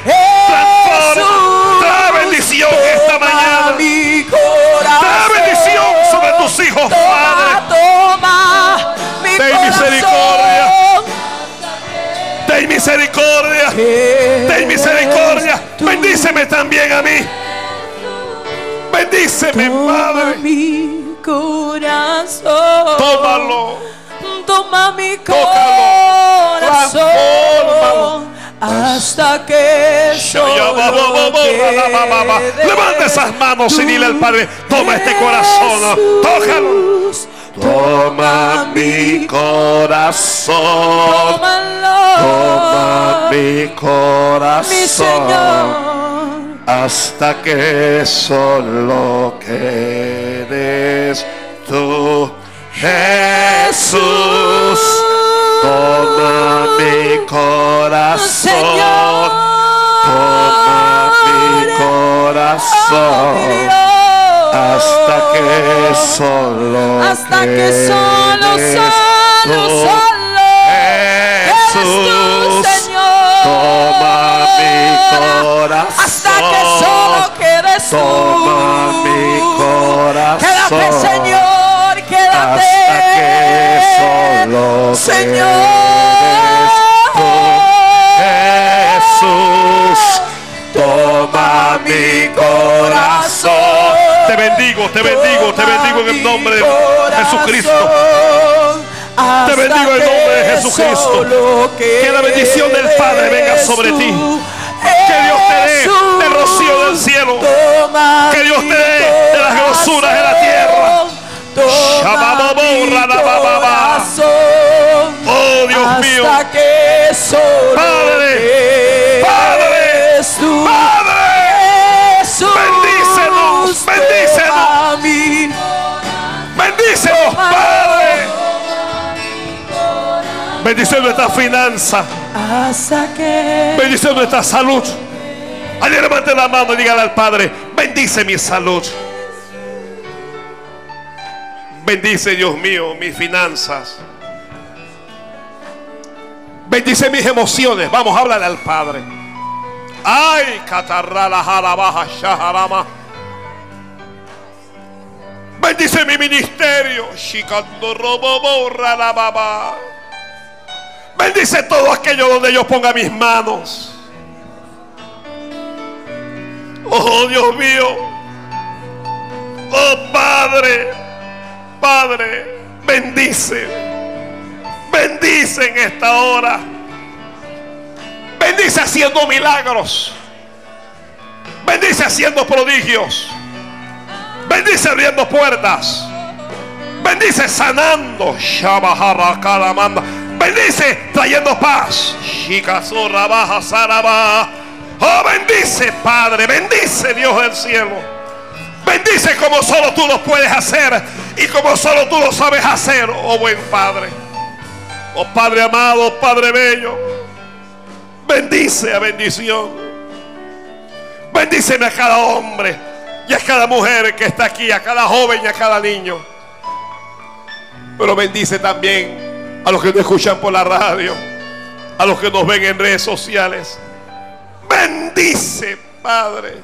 Misericordia. Ten misericordia. Bendíceme también a mí. Bendíceme, Toma Padre. mi corazón. Tómalo. Toma mi corazón. Hasta que Levanta esas manos y dile al Padre, toma este corazón, tócalo. Toma mi corazón, Tómalo. toma mi corazón, mi Señor. hasta que solo quedes tú, Jesús. Toma mi corazón, Señor. toma mi corazón Dios. Hasta que solo hasta que solo, solo, solo eres tú, Jesús, Señor. toma mi corazón. Hasta que solo quedes tú. Toma mi corazón. Quédate, Señor, quédate. Hasta que solo Señor. Te bendigo, te bendigo en el nombre de Jesucristo. Te bendigo en el nombre de Jesucristo. Que la bendición del Padre venga sobre ti. Que Dios te dé del rocío del cielo. Que Dios te dé de las grosuras de la tierra. Oh Dios mío. Bendice nuestra finanza. Bendice nuestra salud. Alguien levante la mano y dígale al Padre, bendice mi salud. Bendice, Dios mío, mis finanzas. Bendice mis emociones. Vamos a hablarle al Padre. Ay, catarrala jarabaja shaharama. Bendice mi ministerio. Shikando robobo ralababa. Bendice todo aquello donde yo ponga mis manos. Oh Dios mío. Oh Padre. Padre. Bendice. Bendice en esta hora. Bendice haciendo milagros. Bendice haciendo prodigios. Bendice abriendo puertas. Bendice sanando. Bendice trayendo paz. Oh, bendice, Padre. Bendice, Dios del cielo. Bendice como solo tú lo puedes hacer y como solo tú lo sabes hacer, oh buen Padre. Oh Padre amado, Padre bello. Bendice a bendición. Bendíceme a cada hombre y a cada mujer que está aquí, a cada joven y a cada niño. Pero bendice también a los que nos escuchan por la radio, a los que nos ven en redes sociales. Bendice, Padre.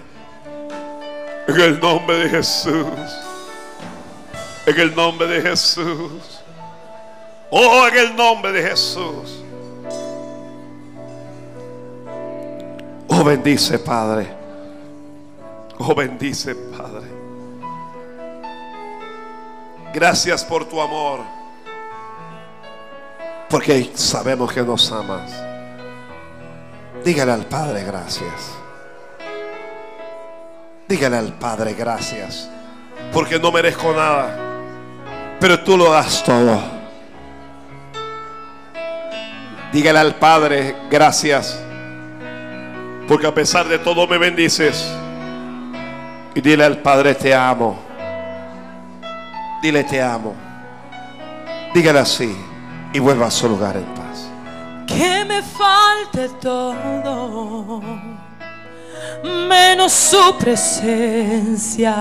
En el nombre de Jesús. En el nombre de Jesús. Oh, en el nombre de Jesús. Oh, bendice, Padre. Oh, bendice, Padre. Gracias por tu amor. Porque sabemos que nos amas. Dígale al Padre gracias. Dígale al Padre gracias. Porque no merezco nada. Pero tú lo das todo. Dígale al Padre gracias. Porque a pesar de todo me bendices. Y dile al Padre te amo. Dile te amo. Dígale así. Y vuelva a su lugar en paz. que me falte todo, menos su presencia,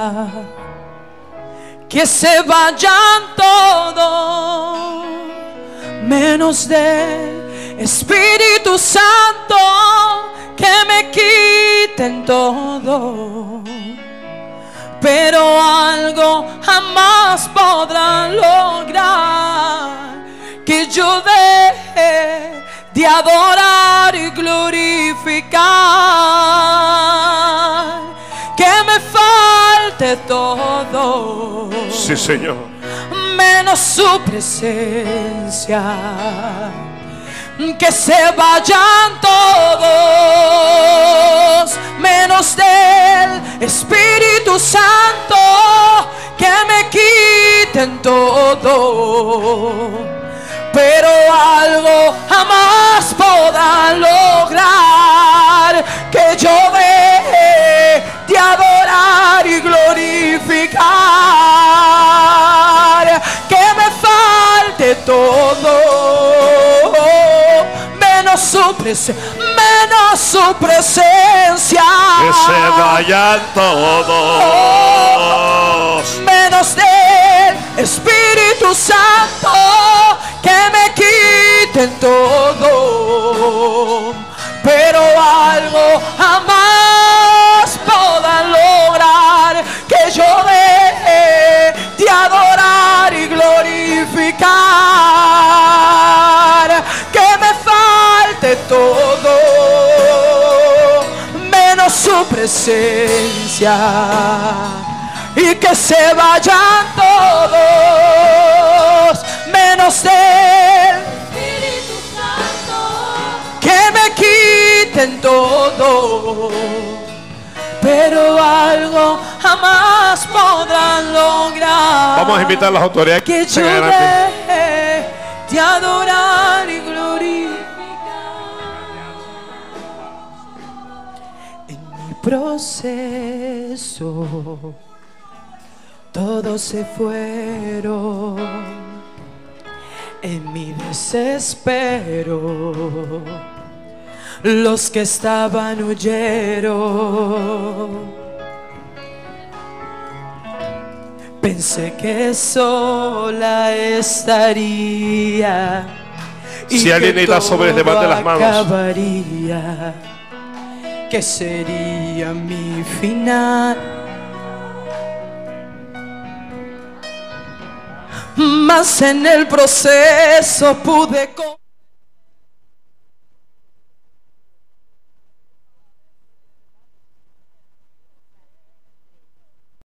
que se vayan todo, menos del Espíritu Santo, que me quiten todo. Pero algo jamás podrán lograr que yo deje de adorar y glorificar, que me falte todo, Sí, Señor. menos su presencia, que se vayan todos, menos del Espíritu Santo, que me quiten todo pero algo jamás podrán lograr que yo deje de adorar y glorificar, que me falte todo, menos su presencia, menos su presencia. Que se vayan todos. menos del Espíritu Santo que me quiten todo, pero algo jamás podrán lograr que yo deje de adorar y glorificar, que me falte todo menos su presencia. Y que se vayan todos menos él Espíritu Santo, que me quiten todo. Pero algo jamás podrán lograr. Vamos a invitar a las autoridades que yo deje de adorar y glorificar en mi proceso. Todos se fueron en mi desespero los que estaban huyeron Pensé que sola estaría. y Si alguien necesita sobres, levante las manos. Acabaría, que sería mi final. Más en el proceso pude.